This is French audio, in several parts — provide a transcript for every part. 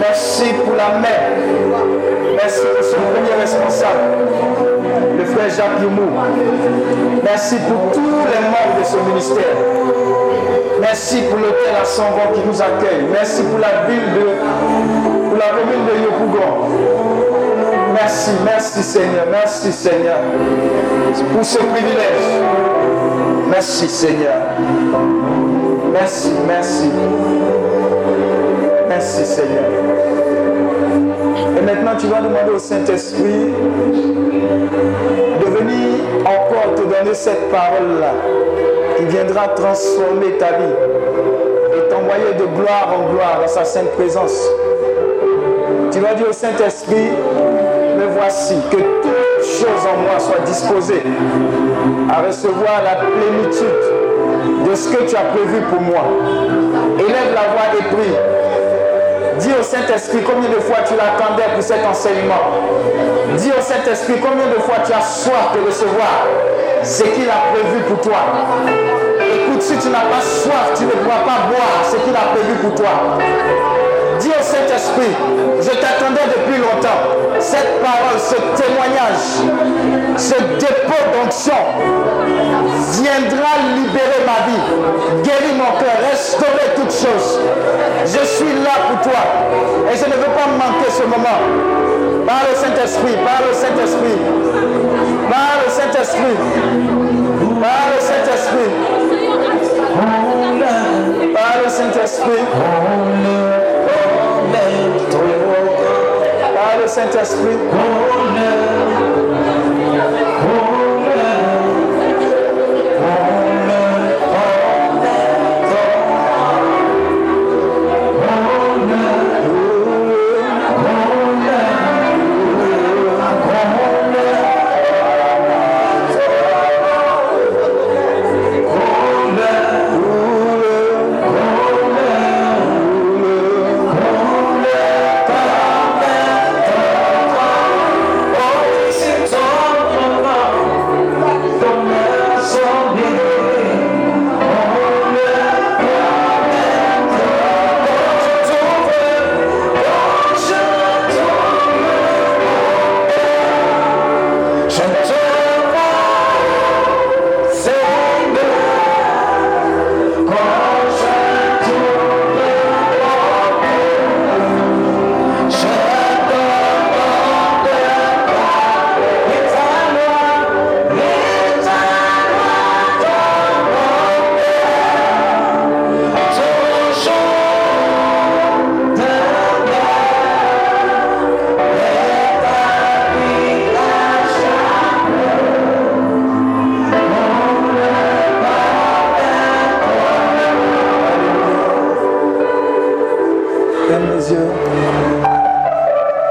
Merci pour la mère. Merci pour son premier responsable, le frère Jacques Yumou. Merci pour tous les membres de ce ministère. Merci pour l'hôtel à Sambon qui nous accueille. Merci pour la ville de, pour la commune de Yopougon. Merci, merci Seigneur, merci Seigneur pour ce privilège. Merci Seigneur. Merci, merci transformer ta vie et t'envoyer de gloire en gloire dans sa sainte présence. Tu vas dire au Saint-Esprit, me voici, que toutes choses en moi soient disposées à recevoir la plénitude de ce que tu as prévu pour moi. Élève la voix et prie. Saint-Esprit combien de fois tu l'attendais pour cet enseignement? Dis au Saint-Esprit combien de fois tu as soif de recevoir ce qu'il a prévu pour toi? Si tu n'as pas soif, tu ne pourras pas boire ce qu'il a prévu pour toi. Dis au Saint-Esprit, je t'attendais depuis longtemps. Cette parole, ce témoignage, ce dépôt d'onction viendra libérer ma vie, guérir mon cœur, restaurer toutes choses. Je suis là pour toi et je ne veux pas manquer ce moment. Par le Saint-Esprit, par le Saint-Esprit, par le Saint-Esprit, par le Saint-Esprit. Saint-Esprit. Parle, Saint-Esprit. Ferme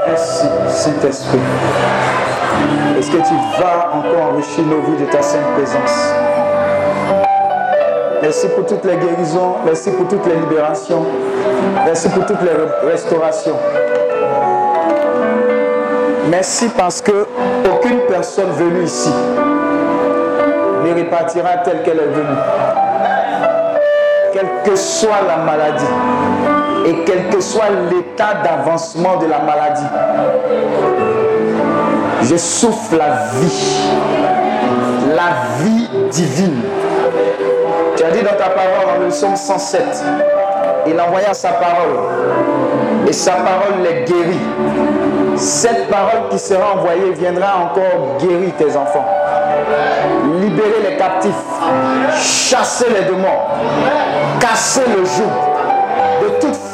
Merci, Saint-Esprit. Est-ce que tu vas encore enrichir nos vies de ta sainte présence? Merci pour toutes les guérisons. Merci pour toutes les libérations. Merci pour toutes les restaurations. Merci parce que aucune personne venue ici ne repartira telle qu'elle est venue. Quelle que soit la maladie et quel que soit l'état d'avancement de la maladie, je souffle la vie, la vie divine. Tu as dit dans ta parole dans le psaume 107, il envoya sa parole et sa parole les guérit. Cette parole qui sera envoyée viendra encore guérir tes enfants, libérer les captifs, chasser les démons, casser le joug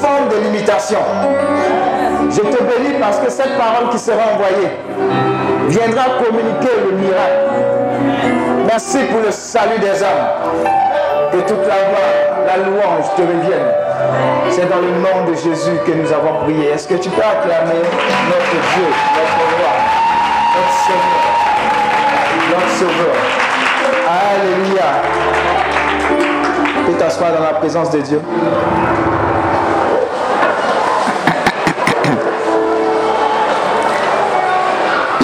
forme de limitation. Je te bénis parce que cette parole qui sera envoyée viendra communiquer le miracle. Merci pour le salut des âmes. Que toute la gloire, la louange te revienne. C'est dans le nom de Jésus que nous avons prié. Est-ce que tu peux acclamer notre Dieu, notre roi, notre Seigneur, notre Sauveur? Alléluia. Tu t'asseoir dans la présence de Dieu.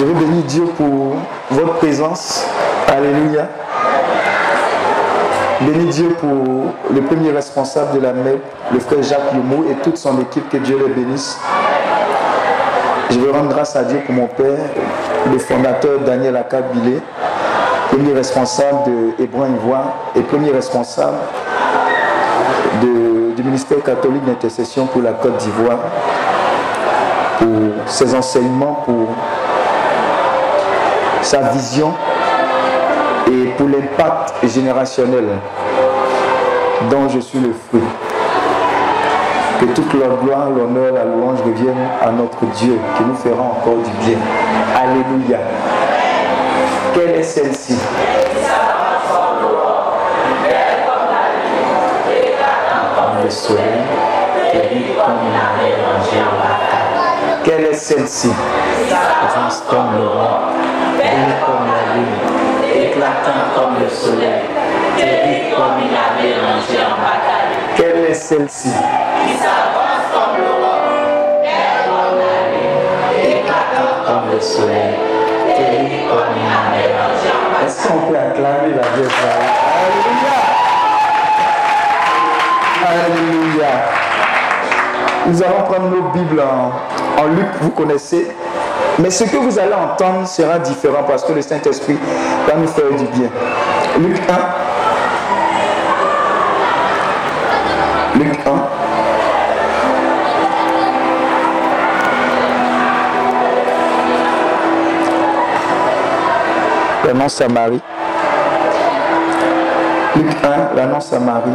Je veux bénir Dieu pour votre présence. Alléluia. Bénis Dieu pour le premier responsable de la MEP, le frère Jacques Lumou et toute son équipe, que Dieu les bénisse. Je veux rendre grâce à Dieu pour mon père, le fondateur Daniel Akabilé, premier responsable de Hébron Ivoire et premier responsable du ministère catholique d'intercession pour la Côte d'Ivoire, pour ses enseignements, pour sa vision et pour l'impact générationnel dont je suis le fruit. Que toute la gloire, l'honneur, la louange reviennent à notre Dieu qui nous fera encore du bien. Alléluia. Quelle est celle-ci? Le soleil, comme la. Quelle est celle-ci? Belle comme la lune, éclatant comme le soleil, terrible comme une armée rangée en bataille. Quelle est celle-ci? Comme le soleil, terrible comme une armée rangée en bataille. Est-ce qu'on peut acclamer la Vierge Marie Alléluia. Alléluia. Nous allons prendre nos Bibles en, en Luc, vous connaissez. Mais ce que vous allez entendre sera différent parce que le Saint-Esprit va nous faire du bien. Luc 1. Luc 1. L'annonce à Marie. Luc 1, l'annonce à Marie.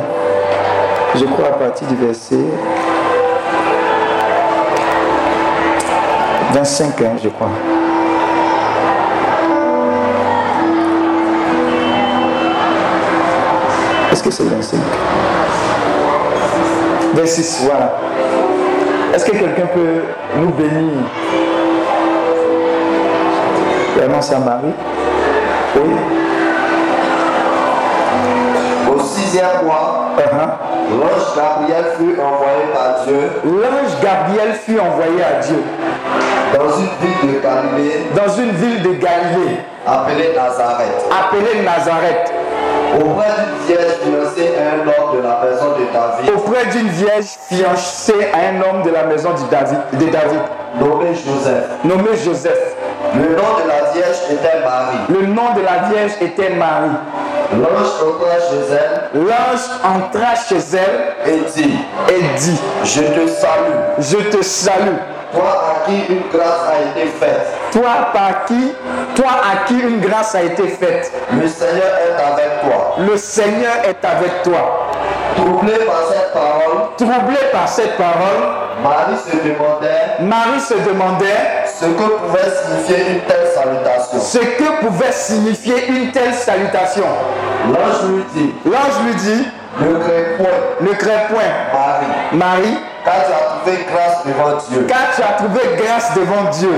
je crois à partir du verset 25, hein, je crois. Est-ce que c'est 25 26, voilà. Est-ce que quelqu'un peut nous bénir? Vraiment, c'est Marie Oui. Au sixième mois, Uh-huh. l'ange Gabriel fut envoyé par Dieu L'ange Gabriel fut envoyé à Dieu dans une ville de Galilée. Dans une ville de Galilée. Appelée Nazareth, appelée Nazareth. Auprès d'une vierge fiancée à un homme de la maison de David, auprès d'une vierge fiancée à un homme de la maison de David, de David. Nommé Joseph. nommé Joseph. Le nom de la vierge était Marie. Le nom de la vierge était Marie. L'ange entra chez elle. L'ange entra chez elle et dit, et dit, je te salue, je te salue, toi qui une grâce a été faite. toi par qui, toi à qui une grâce a été faite. Le Seigneur est avec toi. Le Seigneur est avec toi. Troublé par cette parole, Troublé par cette parole, Marie se demandait Marie se demandait ce que pouvait signifier une telle salutation. ce que pouvait signifier une telle salutation. L'ange lui dit, L'ange lui dit, ne crains point, ne crains point, Marie, Marie, car tu as trouvé grâce devant Dieu. car tu as trouvé grâce devant Dieu.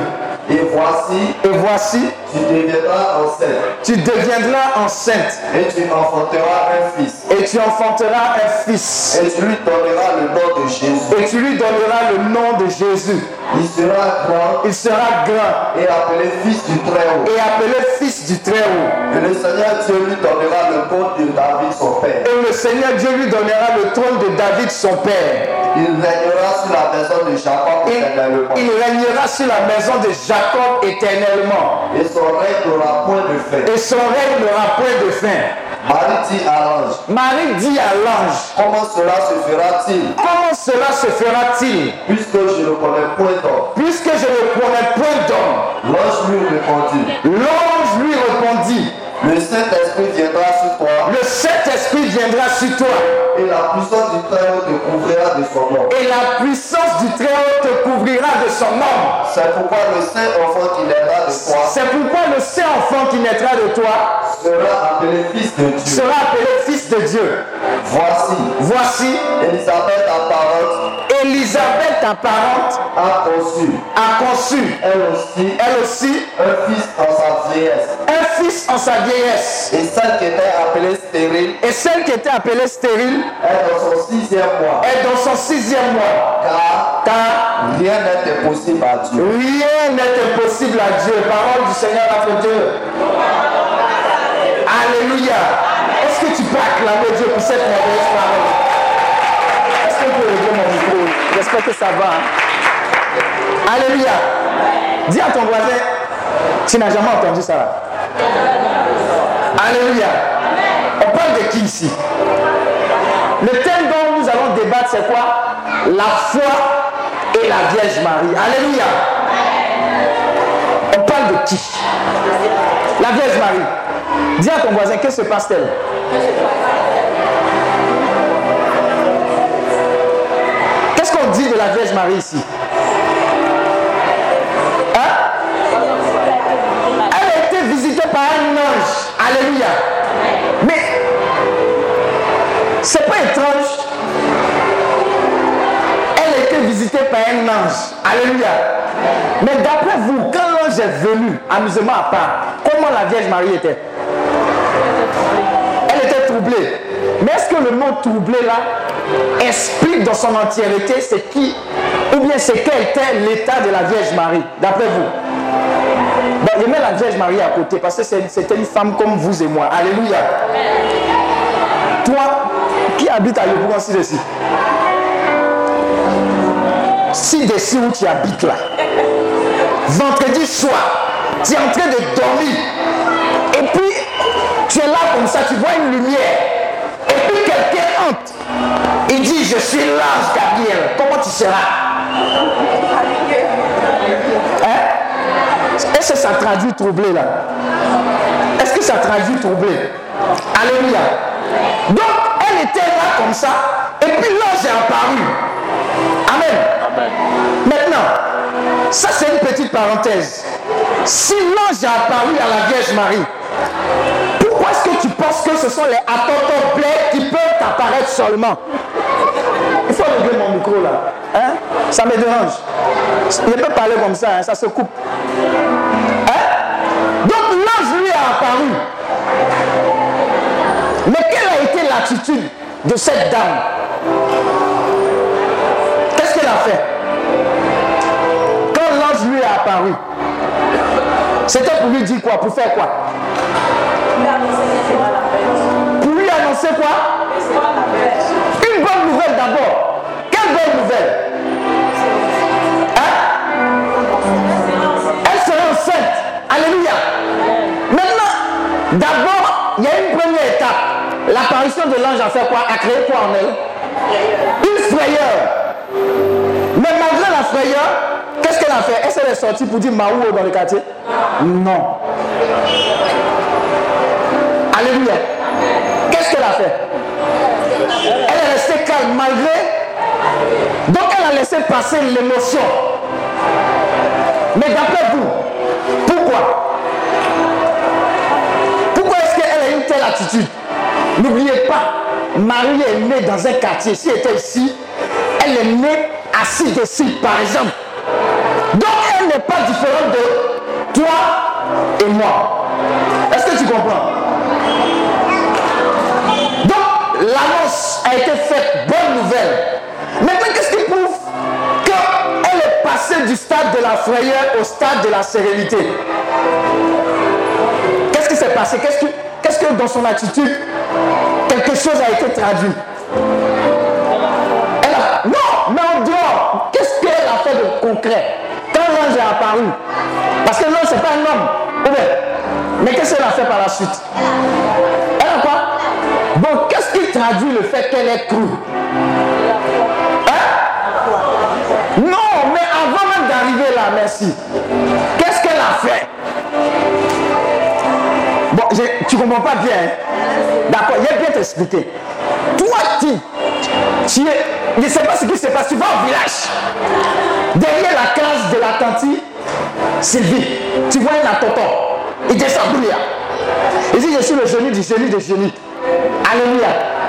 Et voici, Et voici, tu deviendras enceinte tu deviendras enceinte et tu enfanteras un fils. et tu enfanteras un fils. Et tu lui donneras le nom de Jésus. Et tu lui donneras le nom de Jésus. Il sera grand Il sera grand et appelé fils du Très-Haut. et appelé fils du Très-Haut. Et le Seigneur Dieu lui donnera le trône de David son père. Et le Seigneur Dieu lui donnera le trône de David son père. Il régnera sur la maison de Jacob éternellement. il régnera sur la maison de Jacob éternellement. Et son règne n'aura point de fin. Et son règne n'aura point de fin. Marie dit à l'ange, Marie dit à l'ange, comment cela se fera-t-il? Comment cela se fera-t-il? Puisque je ne connais point d'homme. Puisque je ne connais point d'homme. L'ange lui répondit, L'ange lui répondit, le Saint-Esprit viendra sur toi. Le Saint-Esprit viendra sur toi. Et la puissance du Très-Haut te couvrira de son nom. et la puissance du Très-Haut couvrira de son nom. C'est pourquoi le Saint-Enfant qui naîtra de toi C'est pourquoi le Saint-Enfant qui naîtra de toi sera appelé Fils de Dieu. sera appelé Fils de Dieu. Voici, Voici, Élisabeth apparente Élisabeth, ta parente, a conçu, a conçu, elle aussi, elle aussi, un fils en sa vieillesse. un fils en sa vieillesse. Et celle qui était appelée stérile Et celle qui était appelée stérile est dans son sixième mois. est dans son sixième mois. Car Car rien n'est impossible à Dieu. rien n'est impossible à Dieu. Parole du Seigneur notre Dieu. Alléluia. Est-ce que tu peux acclamer Dieu pour cette merveilleuse parole? Est-ce qu'on peut lever mon micro? J'espère que ça va. hein. Alléluia. Dis à ton voisin, tu n'as jamais entendu ça là. Alléluia. On parle de qui ici? Le thème dont nous allons débattre, c'est quoi? La foi et la Vierge Marie. Alléluia. On parle de qui? La Vierge Marie. Dis à ton voisin, que se passe-t-elle? Qu'est-ce qu'on dit de la Vierge Marie ici? Hein? Elle a été visitée par un ange. Alléluia. Mais c'est pas étrange. Par un ange. Alléluia. Mais d'après vous, quand l'ange est venu, amusement à part, comment la Vierge Marie était? Elle était troublée. Mais est-ce que le mot troublé là explique dans son entièreté c'est qui ou bien c'est quel était l'état de la Vierge Marie, d'après vous? Je mets la Vierge Marie à côté parce que c'était une femme comme vous et moi. Alléluia. Toi, qui habite à Yopougon, si Si d'ici où tu habites là, vendredi soir, tu es en train de dormir, et puis tu es là comme ça, tu vois une lumière, et puis quelqu'un entre, il dit Je suis l'ange Gabriel, comment tu seras? Hein? Est-ce que ça traduit troublé là? Est-ce que ça traduit troublé? Alléluia. Donc, elle était là comme ça, et puis l'ange est apparu. Amen. Maintenant, ça c'est une petite parenthèse. Si l'ange est apparu à la Vierge Marie, pourquoi est-ce que tu penses que ce sont les attendants bleus qui peuvent apparaître seulement? Il faut régler mon micro là. Hein? Ça me dérange. Je ne peux parler comme ça, hein, ça se coupe. Hein? Donc l'ange lui a apparu. Mais quelle a été l'attitude de cette dame? Fait Quand l'ange lui a apparu, c'était pour lui dire quoi? Pour faire quoi? Pour lui annoncer quoi? Une bonne nouvelle d'abord. Quelle bonne nouvelle? Hein? Elle sera enceinte. Alléluia. Maintenant, d'abord, il y a une première étape. L'apparition de l'ange a fait quoi? A créé quoi en elle? Une frayeur. Malgré la frayeur, qu'est-ce qu'elle a fait? Est-ce qu'elle est sortie pour dire Maou dans le quartier? Non. Alléluia. Qu'est-ce qu'elle a fait? Elle est restée calme malgré. Donc elle a laissé passer l'émotion. Mais d'après vous, pourquoi? Pourquoi est-ce qu'elle a une telle attitude? N'oubliez pas, Marie est née dans un quartier. Si elle était ici, elle est née assise dessus, par exemple. Donc elle n'est pas différente de toi et moi. Est-ce que tu comprends? Donc l'annonce a été faite, bonne nouvelle. Maintenant, qu'est-ce qui prouve qu'elle est passée du stade de la frayeur au stade de la sérénité? Qu'est-ce qui s'est passé? Qu'est-ce que, qu'est-ce que dans son attitude, quelque chose a été traduit? De concret Quand l'ange est apparu, parce que l'ange, c'est pas un homme, bien, mais qu'est-ce qu'elle a fait par la suite? Elle a quoi? Bon, qu'est-ce qui traduit le fait qu'elle est crue? Hein? Non, mais avant même d'arriver là, merci. Qu'est-ce qu'elle a fait? Bon, j'ai- tu comprends pas bien. hein? D'accord, il bien t'expliquer. Toi, tu, tu es, je ne sais pas ce qui se passe. Tu vas au village, derrière la case de la tante Sylvie, tu vois un tonton. Il descend. Il dit, je suis le génie du génie des génies. Alléluia.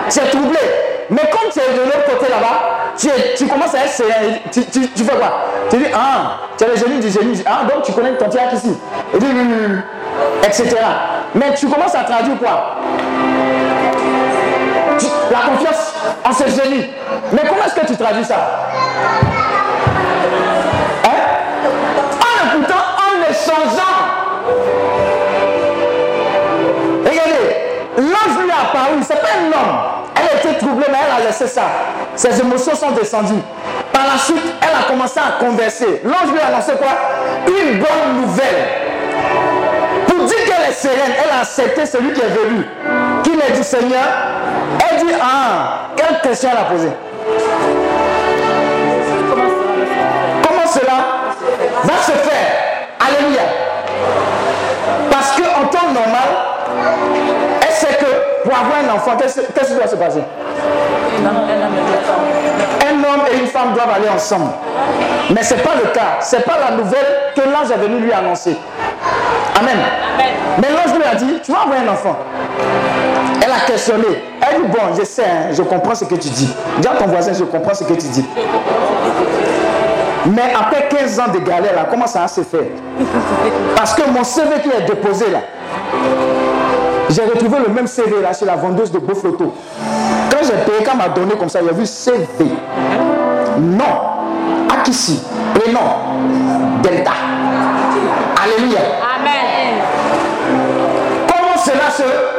Es troublé. Mais quand tu es de l'autre côté là-bas, tu, es- tu commences à être. Tu, tu- fais quoi? Tu dis, ah, tu es le génie du génie. Ah, donc tu connais ton théâtre ici. Il dit, etc. Mais tu commences à traduire quoi? La confiance en ce génie. Mais comment est-ce que tu traduis ça? Hein? En écoutant, en échangeant. Regardez, l'ange lui a apparu, c'est pas un homme. Elle était troublée, mais elle a laissé ça. Ses émotions sont descendues. Par la suite, elle a commencé à converser. L'ange lui a annoncé quoi? Une bonne nouvelle. Est sereine, elle a accepté celui qui est venu, qui est du Seigneur. Elle dit, ah, quelle question elle a posée Comment cela va se faire? Alléluia. Parce qu'en temps normal, elle sait que pour avoir un enfant, qu'est-ce qui doit se passer? Un homme et une femme doivent aller ensemble. Mais ce n'est pas le cas. Ce n'est pas la nouvelle que l'ange est venu lui annoncer. Amen. Mais l'ange lui a dit, tu vas avoir un enfant. Elle a questionné. Elle dit, bon, je sais, hein, je comprends ce que tu dis. Dis à ton voisin, je comprends ce que tu dis. Mais après 15 ans de galère, là, comment ça va se faire Parce que mon CV qui est déposé là, j'ai retrouvé le même CV là chez la vendeuse de beaux photos. Quand j'ai payé, quand m'a donné comme ça, j'ai vu CV. Non. Akissi. Prénom. Delta. Alléluia. Amen. Comment cela se.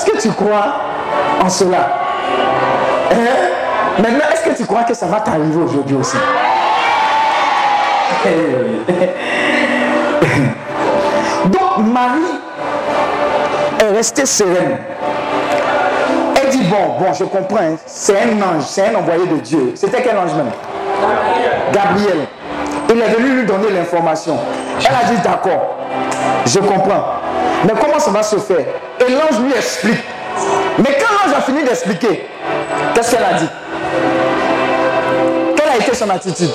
Est-ce que tu crois en cela? Hein? Maintenant, est-ce que tu crois que ça va t'arriver aujourd'hui aussi? Marie est restée sereine. Elle dit, bon, bon, je comprends, hein. c'est un ange, c'est un envoyé de Dieu. C'était quel ange même Gabriel. Il est venu lui donner l'information. Elle a dit, d'accord, je comprends. Mais comment ça va se faire? L'ange lui explique. Mais quand l'ange a fini d'expliquer, qu'est-ce qu'elle a dit? Quelle a été son attitude?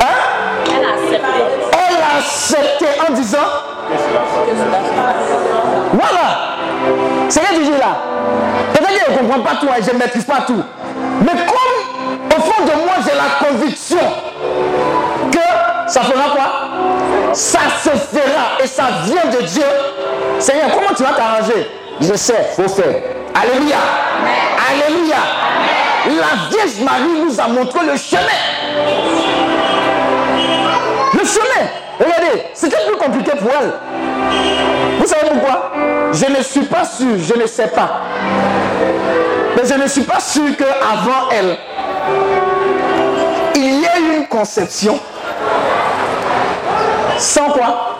Hein? Elle a accepté. Elle a accepté en disant Voilà. C'est ce que là. Peut-être qu'elle ne comprend pas tout, et je ne maîtrise pas tout. Mais comme au fond de moi j'ai la conviction que ça fera quoi? Ça se fera et ça vient de Dieu. Seigneur, comment tu vas t'arranger? Je sais, faut faire. Alléluia. Alléluia. La Vierge Marie nous a montré le chemin. Le chemin. Regardez, c'était plus compliqué pour elle. Vous savez pourquoi? Je ne suis pas sûr, je ne sais pas. Mais je ne suis pas sûr qu'avant elle, il y ait une conception sans quoi?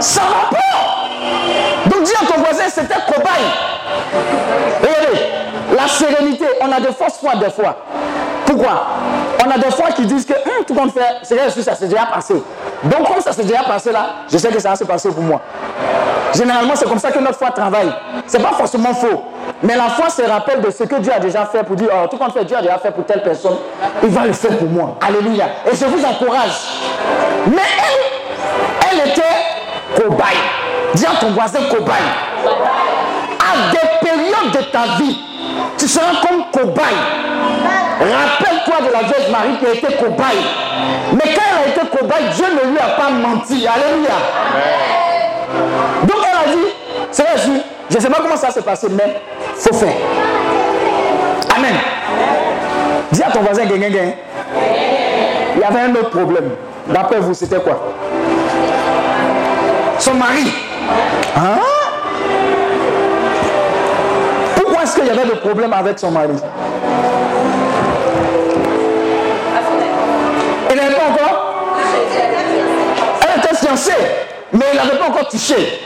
Sans rapport. Donc dis à ton voisin, c'était cobaye. Regardez, la sérénité, on a de fausses foi des fois. Pourquoi? On a des fois qui disent que hum, tout compte fait, c'est ça s'est déjà passé. Donc comme ça s'est déjà passé là, je sais que ça va se passer pour moi. Généralement, c'est comme ça que notre foi travaille. Ce n'est pas forcément faux. Mais la foi se rappelle de ce que Dieu a déjà fait pour dire, oh, tout compte fait, Dieu a déjà fait pour telle personne, il va le faire pour moi. Alléluia. Et je vous encourage. Mais elle, elle était cobaye. Dis à ton voisin cobaye. À des périodes de ta vie, tu seras comme cobaye. Rappelle-toi de la Vierge Marie qui a été cobaye. Mais quand elle a été cobaye, Dieu ne lui a pas menti. Alléluia. Donc elle a dit, c'est vrai, je ne sais pas comment ça s'est passé, mais il faut faire. Amen. Dis à ton voisin, gain, gain, Il y avait un autre problème. D'après vous, c'était quoi? Son mari. Hein? Pourquoi est-ce qu'il y avait des problèmes avec son mari? Elle n'avait pas encore? Elle était fiancée, mais il n'avait pas encore touché.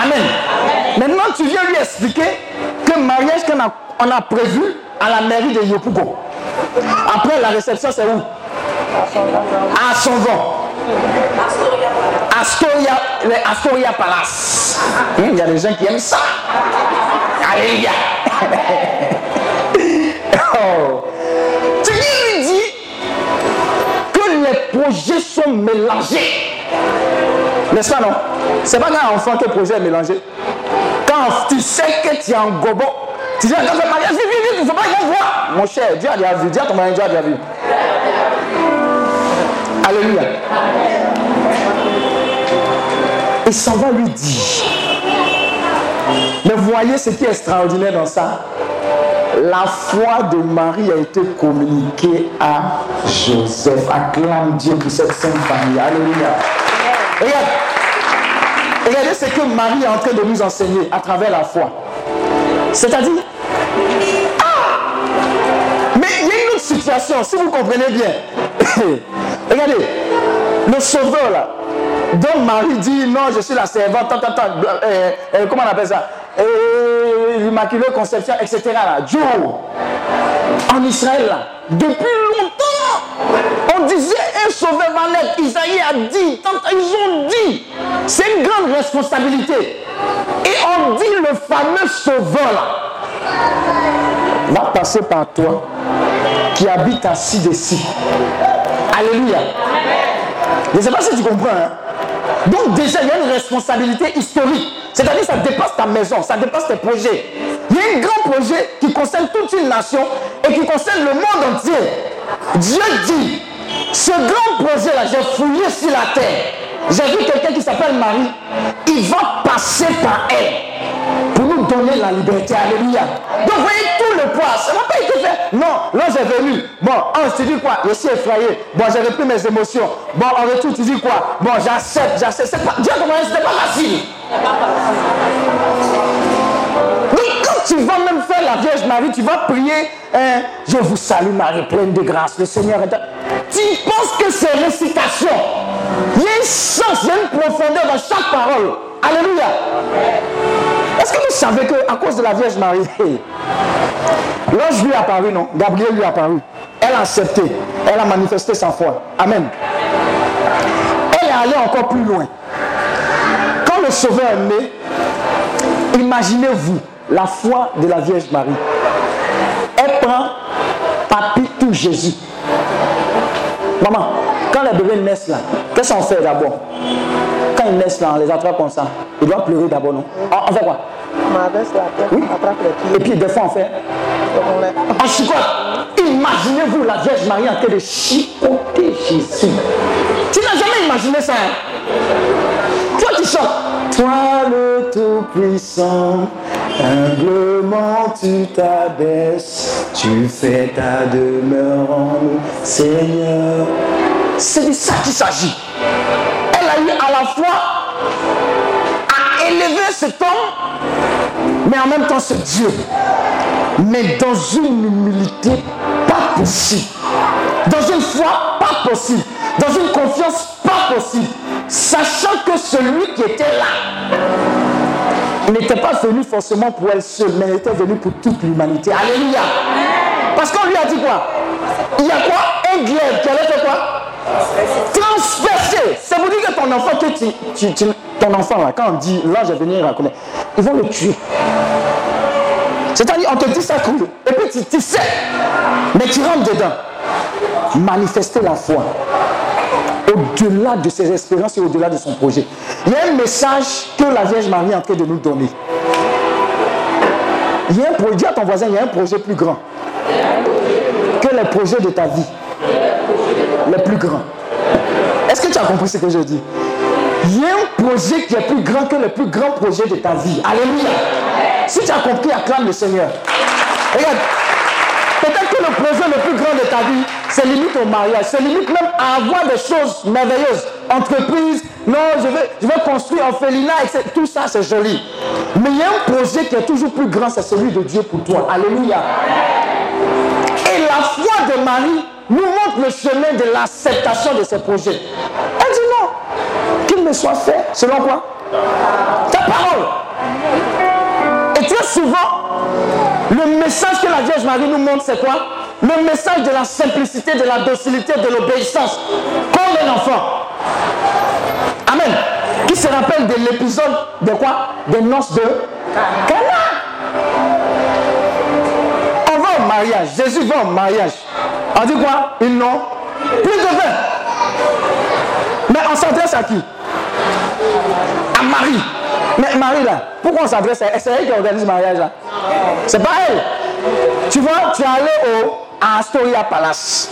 Amen. Maintenant, tu viens lui expliquer que le mariage qu'on a, prévu à la mairie de Yopougo. Après, la réception, c'est où? À son vent. Astoria, Astoria Palace. Hmm, il y a des gens qui aiment ça. Alléluia. oh. Tu lui dire que les projets sont mélangés. N'est-ce pas, non? C'est pas un enfant que le projet est mélangé. Tu sais que tu es en gobo, tu dis, dans le mariage, vite, vite, il faut pas qu'ils voient. Mon cher, Dieu a déjà vu. Dis à ton mari, Dieu a déjà vu. Alléluia. Et s'en va lui dire. Mais voyez ce qui est extraordinaire dans ça. La foi de Marie a été communiquée à Joseph. Acclame Dieu pour cette sainte famille. Alléluia. Regarde. Regardez ce que Marie est en train de nous enseigner à travers la foi. C'est-à-dire, ah Mais il y a une autre situation, si vous comprenez bien. Regardez, le sauveur là, dont Marie dit non, je suis la servante, euh, euh, comment on appelle ça? L'Immaculée Conception, etc. Là. En Israël, là, depuis longtemps, on disait un sauveur va naître. Isaïe a dit, ils ont dit, c'est une grande responsabilité. Et on dit le fameux sauveur là va passer par toi qui habite assis ci Alléluia. Je ne sais pas si tu comprends. Hein. Donc déjà, il y a une responsabilité historique. C'est-à-dire que ça dépasse ta maison, ça dépasse tes projets. Il y a un grand projet qui concerne toute une nation et qui concerne le monde entier. Dieu dit, ce grand projet-là, j'ai fouillé sur la terre. J'ai vu quelqu'un qui s'appelle Marie. Il va passer par elle pour nous donner la liberté. Alléluia. Donc, voyez tout le poids. Ça n'a pas été fait. Non, là, j'ai venu. Bon, on se dit quoi? Je suis effrayé. Bon, j'ai repris mes émotions. Bon, en retour, tu dis quoi? Bon, j'accepte, j'accepte. Dieu, comment c'était pas facile. Tu vas même faire la Vierge Marie, tu vas prier. Hein, je vous salue, Marie, pleine de grâce. Le Seigneur est. Tu penses que c'est récitation Il y a un sens, il y a une profondeur dans chaque parole. Alléluia. Est-ce que vous savez qu'à cause de la Vierge Marie, l'ange lui est apparu, non? Gabriel lui est apparu. Elle a accepté. Elle a manifesté sa foi. Amen. Elle est allée encore plus loin. Quand le Sauveur est né, imaginez-vous la foi de la Vierge Marie. Elle prend papy tout Jésus. Maman, quand les bébés naissent là, qu'est-ce qu'on fait d'abord? Quand ils naissent là, on les attrape comme ça. Ils doivent pleurer d'abord, non? On, fait quoi? On abaisse la tête, Oui. on attrape les pieds. Et puis des fois on fait on les- en chicote. Imaginez-vous la Vierge Marie en train de chicoter Jésus. Tu n'as jamais imaginé ça. hein? Toi qui chantes. Toi le Tout-Puissant, humblement tu t'abaisses, tu fais ta demeure en Seigneur. C'est de ça qu'il s'agit. Elle a eu à la fois à élever cet homme, mais en même temps ce Dieu. Mais dans une humilité pas possible, dans une foi pas possible, dans une confiance pas possible, sachant que celui qui était là n'était pas venu forcément pour elle seule, mais il était venu pour toute l'humanité. Alléluia. Parce qu'on lui a dit quoi? Il y a quoi? Un glaive qui allait faire quoi? Transpercer. Ça veut dire que ton enfant, que tu, ton enfant là, quand on dit l'ange est venu, raconter, ils vont le tuer. C'est-à-dire, on te dit ça cru. Et puis tu, tu sais. Mais tu rentres dedans. Manifester la foi. Au-delà de ses espérances et au-delà de son projet. Il y a un message que la Vierge Marie est en train de nous donner. Il y a un projet, à ton voisin, il y a un projet plus grand que les projets de ta vie. Les plus grands. Est-ce que tu as compris ce que je dis? Il y a un projet qui est plus grand que le plus grand projet de ta vie. Alléluia. Si tu as compris, acclame le Seigneur. Regarde. Le projet le plus grand de ta vie, c'est limite au mariage. C'est limite même à avoir des choses merveilleuses. Entreprise, non, je vais, je vais construire orphelinat, etc. Tout ça, c'est joli. Mais il y a un projet qui est toujours plus grand, c'est celui de Dieu pour toi. Alléluia. Et la foi de Marie nous montre le chemin de l'acceptation de ces projets. Elle dit non, qu'il me soit fait selon quoi? Ta parole. Et très souvent, le message que la Vierge Marie nous montre, c'est quoi? Le message de la simplicité, de la docilité, de l'obéissance, comme un enfant. Amen. Qui se rappelle de l'épisode de quoi? Des noces de Cana. On va au mariage. Jésus va au mariage. On dit quoi? Ils n'ont plus de vin. Mais on s'adresse à qui? À Marie. Mais Marie là, pourquoi on s'adresse à elle? C'est elle qui organise le mariage là. C'est pas elle. Tu vois, tu es allé au, à Astoria Palace.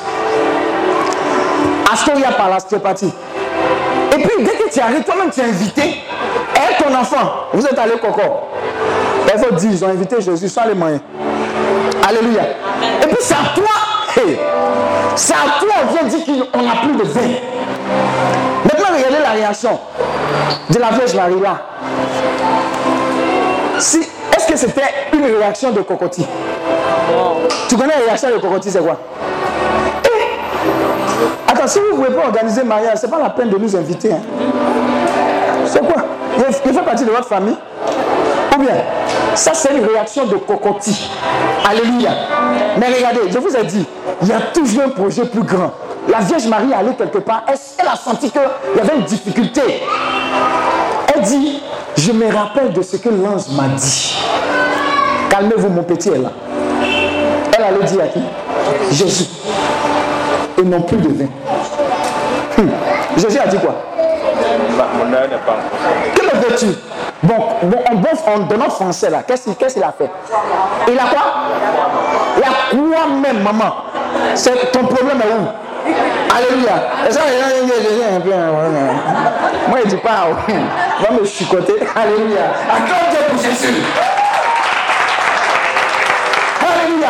Astoria Palace, tu es parti. Et puis dès que tu arrives, toi-même tu es invité. Et ton enfant, vous êtes allé coco. Il faut dire, ils ont invité Jésus sans les moyens. Alléluia. Et puis c'est à toi. c'est à toi, on vient dire qu'on n'a plus de vin. Maintenant, regardez la réaction de la Vierge Marie là. Si, Est-ce que c'était une réaction de cocotti Tu connais la réaction de cocotti, c'est quoi? Eh, Attends, si vous ne pouvez pas organiser mariage, ce n'est pas la peine de nous inviter. hein. C'est quoi? Il, fait partie de votre famille? Ou bien, ça c'est une réaction de cocotti. Alléluia. Mais regardez, je vous ai dit, il y a toujours un projet plus grand. La Vierge Marie allée quelque part, elle, elle a senti qu'il y avait une difficulté. Dit, je me rappelle de ce que l'ange m'a dit. Calmez-vous, mon petit est là. Elle allait dire à qui? Jésus. Et non plus de vin. Hum. Jésus a dit quoi? Que me veux-tu? Bon, bon, en bon, en, notre français là, qu'est-ce qu'il qu'est-ce qu'il a fait? Il a quoi? Il a quoi même, maman? C'est ton problème est où? Alléluia. Et ça, un peu, hein, Moi, il dit pas, ouais. va me chicoter. Alléluia. Acclame Dieu pour Jésus. Alléluia.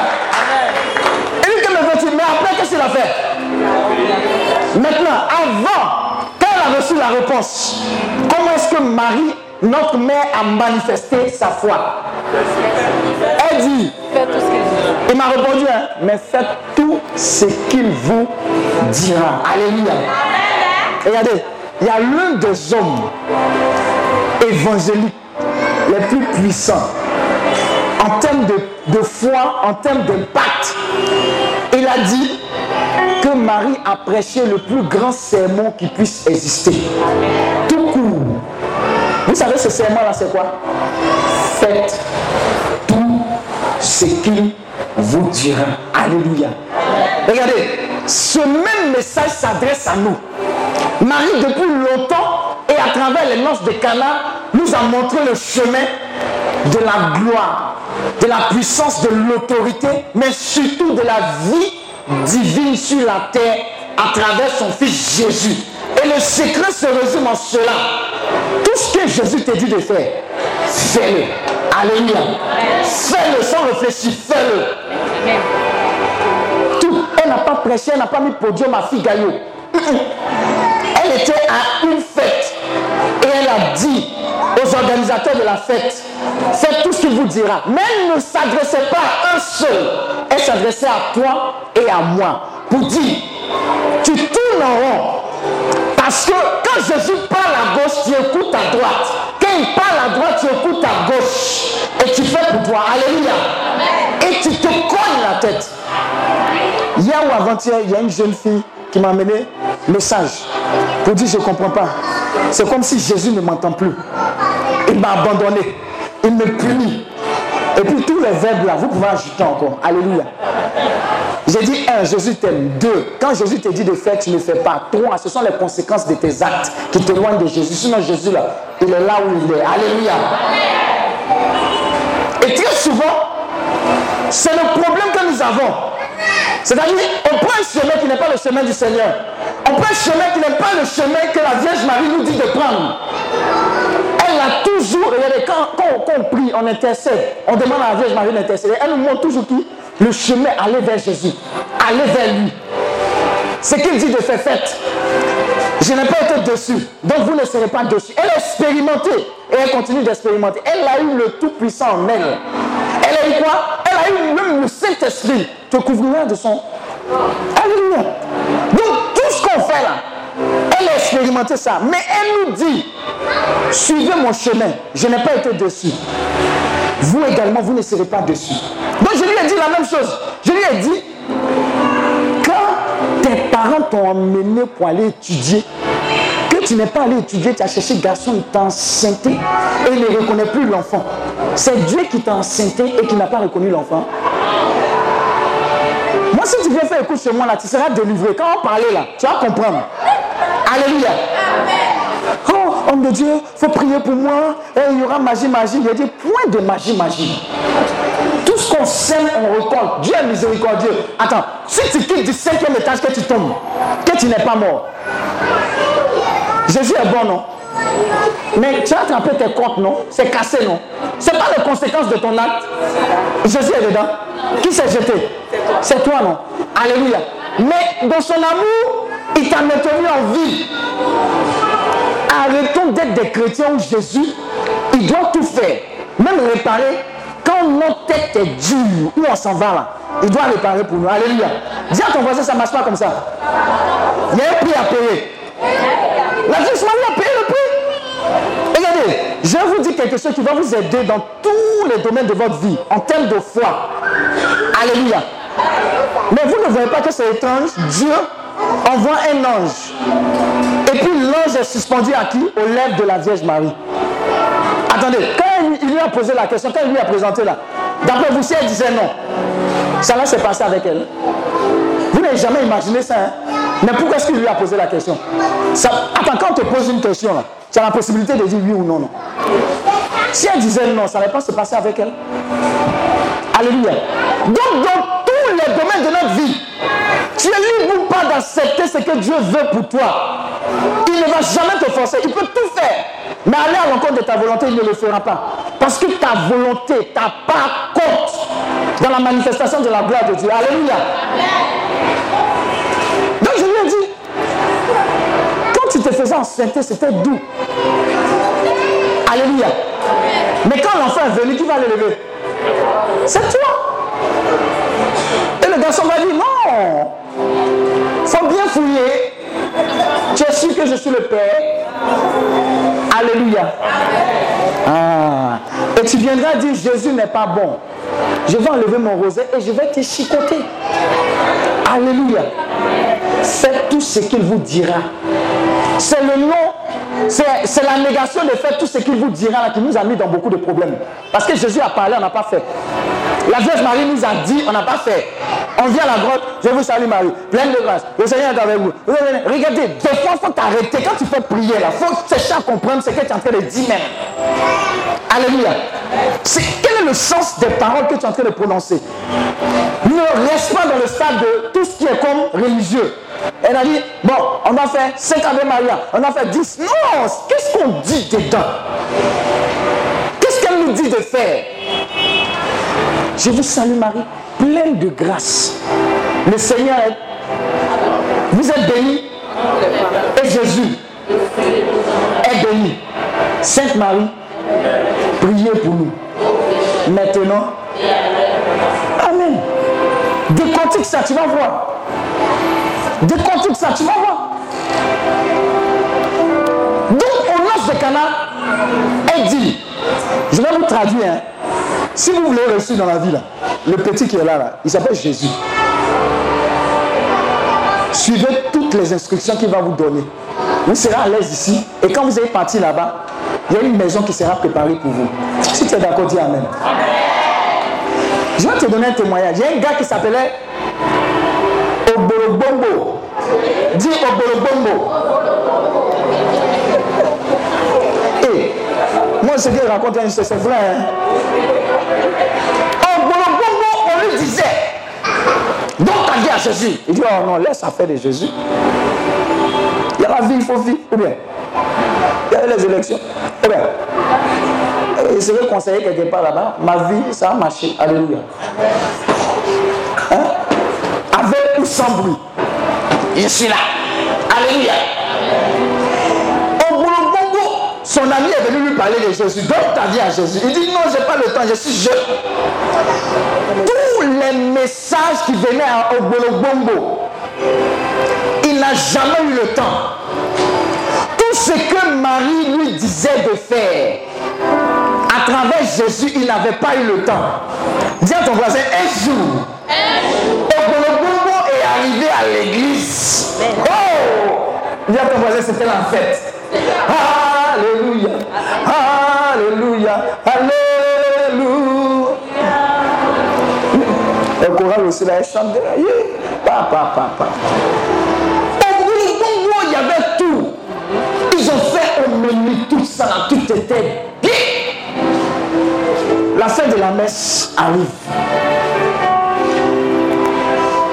Et lui, que veux-tu Mais après, qu'est-ce qu'il a fait? Maintenant, avant, a reçu la réponse, comment est-ce que Marie, notre mère, a manifesté sa foi? Elle dit, il m'a répondu, hein, mais faites tout ce qu'il vous dira. Alléluia. Regardez, il y a l'un des hommes évangéliques les plus puissants en termes de, de foi, en termes d'impact. Il a dit que Marie a prêché le plus grand sermon qui puisse exister. Tout court. Vous savez, ce sermon-là, c'est quoi? Faites tout ce qu'il vous dira. Alléluia. Regardez, ce même message s'adresse à nous. Marie, depuis longtemps, et à travers les noces de Cana, nous a montré le chemin de la gloire, de la puissance, de l'autorité, mais surtout de la vie divine sur la terre à travers son Fils Jésus. Et le secret se résume en cela. Tout ce que Jésus t'a dit de faire, fais-le. Alléluia. Fais-le sans réfléchir, fais-le. Elle n'a pas prêché, elle n'a pas mis podium à fille Gaillot. Elle était à une fête a dit aux organisateurs de la fête, faites tout ce qu'il vous dira. Mais elle ne s'adressait pas à un seul, elle s'adressait à toi et à moi pour dire, tu tournes en rond. Parce que quand Jésus parle à gauche, tu écoutes à droite. Quand il parle à droite, tu écoutes à gauche. Et tu fais pour toi. Alléluia. Et tu te cognes la tête. Hier ou avant-hier, il y a une jeune fille qui m'a amené message pour dire je ne comprends pas. C'est comme si Jésus ne m'entend plus. Il m'a abandonné. Il me punit. Et puis tous les verbes là, vous pouvez ajouter encore. Alléluia. J'ai dit un, Jésus t'aime. Deux, quand Jésus te dit de faire, tu ne fais pas. Trois, ce sont les conséquences de tes actes qui t'éloignent de Jésus. Sinon Jésus là, il est là où il est. Alléluia. Et très souvent, c'est le problème que nous avons. C'est-à-dire, on prend un chemin qui n'est pas le chemin du Seigneur. On prend un chemin qui n'est pas le chemin que la Vierge Marie nous dit de prendre. Elle a toujours, quand, quand on prie, on intercède, on demande à la Vierge Marie d'intercéder, elle nous montre toujours qui Le chemin, aller vers Jésus, aller vers lui. Ce qu'il dit de faire, faites. Je n'ai pas été dessus, donc vous ne serez pas dessus. Elle a expérimenté et elle continue d'expérimenter. Elle a eu le Tout-Puissant en elle. Elle a eu quoi? Elle a eu même le Saint-Esprit te couvrira de son. Alléluia. Donc tout ce qu'on fait là, elle a expérimenté ça. Mais elle nous dit, suivez mon chemin. Je n'ai pas été dessus. Vous également, vous ne serez pas dessus. Donc je lui ai dit la même chose. Je lui ai dit, quand tes parents t'ont emmené pour aller étudier, tu n'es pas allé étudier, tu as cherché garçon, il t'a enceinté et il ne reconnaît plus l'enfant. C'est Dieu qui t'a enceinté et qui n'a pas reconnu l'enfant. Moi, si tu viens faire écoute chez moi, là, tu seras délivré. Quand on parlait là, tu vas comprendre. Alléluia. Oh, homme de Dieu, il faut prier pour moi. Et il y aura magie, magie. Il y a dit point de magie, magie. Tout ce qu'on sème, on récolte. Dieu est miséricordieux. Attends, si tu quittes du cinquième étage, que tu tombes, que tu n'es pas mort. Jésus est bon, non? Mais tu as attrapé tes côtes, non? C'est cassé, non? C'est pas les conséquences de ton acte. Jésus est dedans. Qui s'est jeté? C'est toi, non? Alléluia. Mais dans son amour, il t'a maintenu en vie. Arrêtons d'être des chrétiens où Jésus, il doit tout faire. Même réparer. Quand notre tête est dure, où on s'en va là, il doit réparer pour nous. Alléluia. Dis à ton voisin, ça ne marche pas comme ça. Il y a un à payer. La Vierge Marie a payé le prix. Regardez, je vous dire quelque chose qui va vous aider dans tous les domaines de votre vie, en termes de foi. Alléluia. Mais vous ne voyez pas que c'est étrange? Dieu envoie un ange. Et puis l'ange est suspendu à qui? Aux lèvres de la Vierge Marie. Attendez, quand il lui a posé la question, quand il lui a présenté là, d'après vous, si elle disait non, ça là s'est passé avec elle. Vous n'avez jamais imaginé ça, hein? Mais pourquoi est-ce qu'il lui a posé la question? Attends, quand on te pose une question, là, tu as la possibilité de dire oui ou non, non. Si elle disait non, ça n'allait pas se passer avec elle. Alléluia. Donc, dans tous les domaines de notre vie, tu es libre ou pas d'accepter ce que Dieu veut pour toi. Il ne va jamais te forcer. Il peut tout faire. Mais aller à l'encontre de ta volonté, il ne le fera pas. Parce que ta volonté, ta part compte dans la manifestation de la gloire de Dieu. Alléluia. Tu te faisais enceinter, c'était doux. Alléluia. Mais quand l'enfant est venu, qui va l'élever C'est toi. Et le garçon va dire, non, faut bien fouiller. Tu es su que je suis le Père. Alléluia. Ah. Et tu viendras dire Jésus n'est pas bon. Je vais enlever mon rosaire et je vais te chicoter. Alléluia. Faites tout ce qu'il vous dira. C'est le nom, c'est la négation de faire tout ce qu'il vous dira là, qui nous a mis dans beaucoup de problèmes. Parce que Jésus a parlé, on n'a pas fait. La Vierge Marie nous a dit, on n'a pas fait. On vient à la grotte, je vous salue Marie, pleine de grâce. Le Seigneur est avec vous. Regardez, des fois, il faut t'arrêter. Quand tu fais prier il faut chercher à comprendre ce que tu es en train de dire même. Alléluia. Quel est le sens des paroles que tu es en train de prononcer? Ne reste pas dans le stade de tout ce qui est comme religieux. Elle a dit, bon, on a fait 5 Ave Maria, on a fait 10. Non, qu'est-ce qu'on dit dedans? Qu'est-ce qu'elle nous dit de faire? Je vous salue Marie, pleine de grâce. Le Seigneur est... Vous êtes bénie et Jésus est béni. Sainte Marie, priez pour nous. Maintenant. Amen. Décortique ça, tu vas voir. Décortique ça, tu vas voir. Donc, au nom de Cana, elle dit, je vais vous traduire. Hein. Si vous voulez réussir dans la vie, là, le petit qui est là, là il s'appelle Jésus. Suivez toutes les instructions qu'il va vous donner. Vous serez à l'aise ici. Et quand vous allez partir là-bas, il y a une maison qui sera préparée pour vous. Si tu es d'accord, dis Amen. Je vais te donner un témoignage. Il y a un gars qui s'appelait Dis Oborobombo. Et eh, moi, ce qu'il raconte, c'est vrai. Hein? Oborobombo, on lui disait Donc, ta vie à Jésus. Il dit Oh non, laisse affaire de Jésus. Il y a la vie, il faut vivre. Ou bien, il y a les élections. Eh bien, il serait conseillé quelque part là-bas. Ma vie, ça a marché. Alléluia. Hein? Avec ou sans bruit. Je suis là. Alléluia. Au boulot, son ami est venu lui parler de Jésus. Donne ta vie à Jésus. Il dit non, je n'ai pas le temps, je suis jeune. Tous les messages qui venaient au Bolobombo, il n'a jamais eu le temps ce que Marie lui disait de faire, à travers Jésus, il n'avait pas eu le temps. Dis à ton voisin, un jour, Obolobombo est arrivé à l'église. Oh Dis à ton voisin, c'était la fête. Alléluia. Alléluia. Alléluia. Le choral aussi, là, elle chante. Papa, papa. Au il y avait tout. Ils ont fait au menu tout ça, tout était bien. La fin de la messe arrive.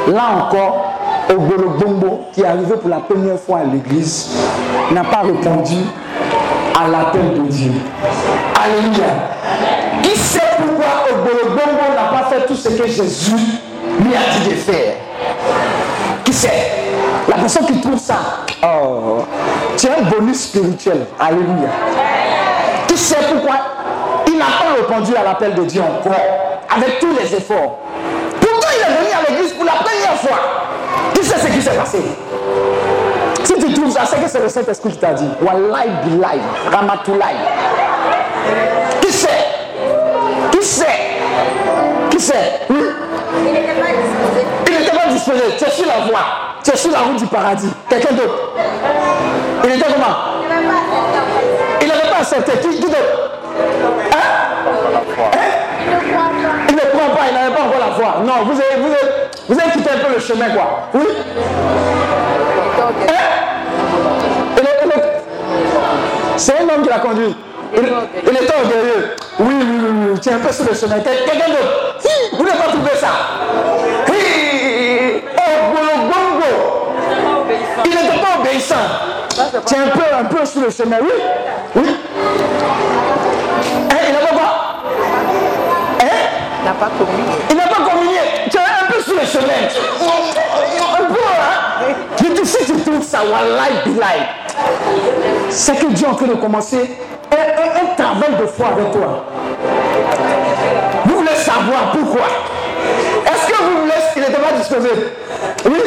Là encore, Ogolobombo, qui est arrivé pour la première fois à l'église, n'a pas répondu à l'appel de Dieu. Alléluia. Qui sait pourquoi Ogolobombo n'a pas fait tout ce que Jésus lui a dit de faire Qui sait? La personne qui trouve ça, oh, tu as un bonus spirituel. Alléluia. Tu sais pourquoi Il n'a pas répondu à l'appel de Dieu encore, avec tous les efforts. Pourtant, il est venu à l'église pour la première fois. Tu sais ce qui s'est passé? Si tu trouves ça, c'est que c'est le Saint-Esprit qui t'a dit. Wallahi bilai, ramatulai. Qui sait Qui sait Qui sait Oui. Il n'était pas disposé. Il n'était pas disposé. Tu es sur la voie. Tu es sur la route du paradis. Quelqu'un d'autre? Il était comment? Il n'avait pas accepté. Qui, qui d'autre? Hein? hein? Il ne prend pas, il n'avait pas encore la foi. Non, vous avez, vous, avez, vous avez quitté un peu le chemin, quoi. Oui hein? C'est un homme qui l'a conduit. Il, il était orgueilleux. Oui, oui, oui, oui. Tu es un peu sur le chemin. Quelqu'un d'autre? Vous n'avez pas trouvé ça. Il n'était pas obéissant. Tu es un peu, un peu sur le chemin, oui Oui hein, Il n'a pas quoi? Hein? Il n'a pas communié. Il n'a pas communié. Tu es un peu sur le chemin. Un peu, hein Mais tu sais, tu trouves ça, wallahi bilai. C'est que Dieu en train de commencer un, un, un travail de foi avec toi. Vous voulez savoir pourquoi? Est-ce que vous voulez qu'il n'était pas disposé Oui?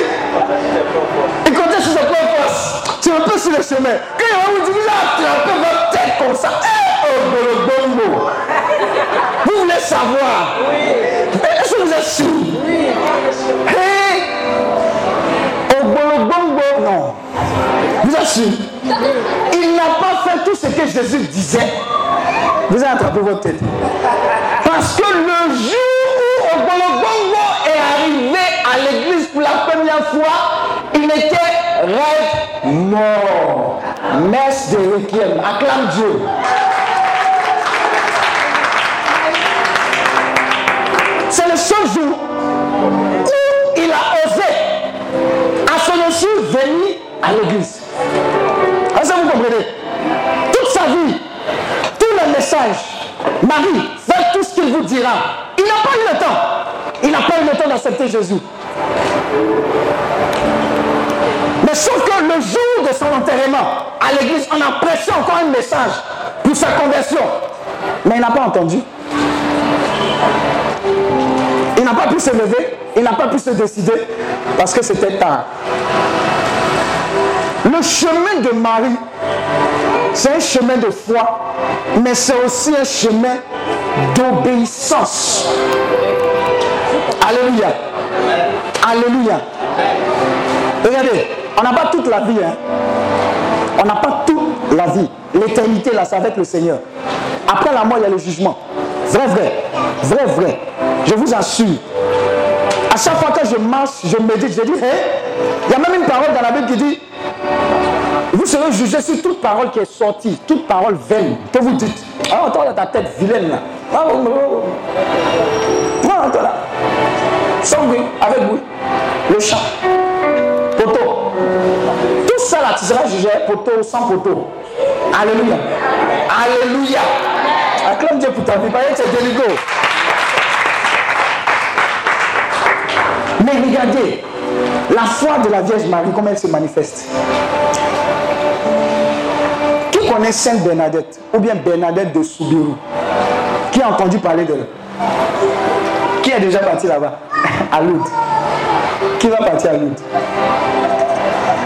Il comptait sur ses propres. Tu es un peu sur le chemin. Quand il va vous dire, un peu votre tête comme ça. Eh, oh. Vous voulez savoir? Est-ce que vous êtes sûr? Oui. Hey, bongo. Non. Vous êtes Il n'a pas fait tout ce que Jésus disait. Vous avez attrapé votre tête. Parce que le jour où Ogbolobongo est arrivé à l'église pour la première fois, il était rêve mort. Messe de Requiem. Acclame Dieu. L'église. Vous comprenez? Toute sa vie, tous les messages, Marie, faites tout ce qu'il vous dira. Il n'a pas eu le temps. Il n'a pas eu le temps d'accepter Jésus. Mais sauf que le jour de son enterrement, à l'église, on a prêché encore un message pour sa conversion. Mais il n'a pas entendu. Il n'a pas pu se lever, il n'a pas pu se décider parce que c'était tard. Le chemin de Marie, c'est un chemin de foi, mais c'est aussi un chemin d'obéissance. Alléluia. Alléluia. Regardez, on n'a pas toute la vie. Hein. On n'a pas toute la vie. L'éternité, là, c'est avec le Seigneur. Après la mort, il y a le jugement. Vrai, vrai. Vrai, vrai. Je vous assure. À chaque fois que je marche, je médite, je dis, hé, il y a même une parole dans la Bible qui dit, vous serez jugé sur toute parole qui est sortie, toute parole vaine que vous dites. Ah, toi, dans ta tête vilaine là. Prends toi là. Sans bruit, avec bruit. Le chant. Poteau. Tout ça là, tu seras jugé poteau, sans poteau. Alléluia. Alléluia. Acclame Dieu pour ta vie. C'est déligo. Mais regardez, la foi de la Vierge Marie, comment elle se manifeste? Qui connaît Sainte Bernadette ou bien Bernadette de Soubirou Qui a entendu parler d'elle? Qui est déjà parti là-bas? À Lourdes. Qui va partir à Lourdes?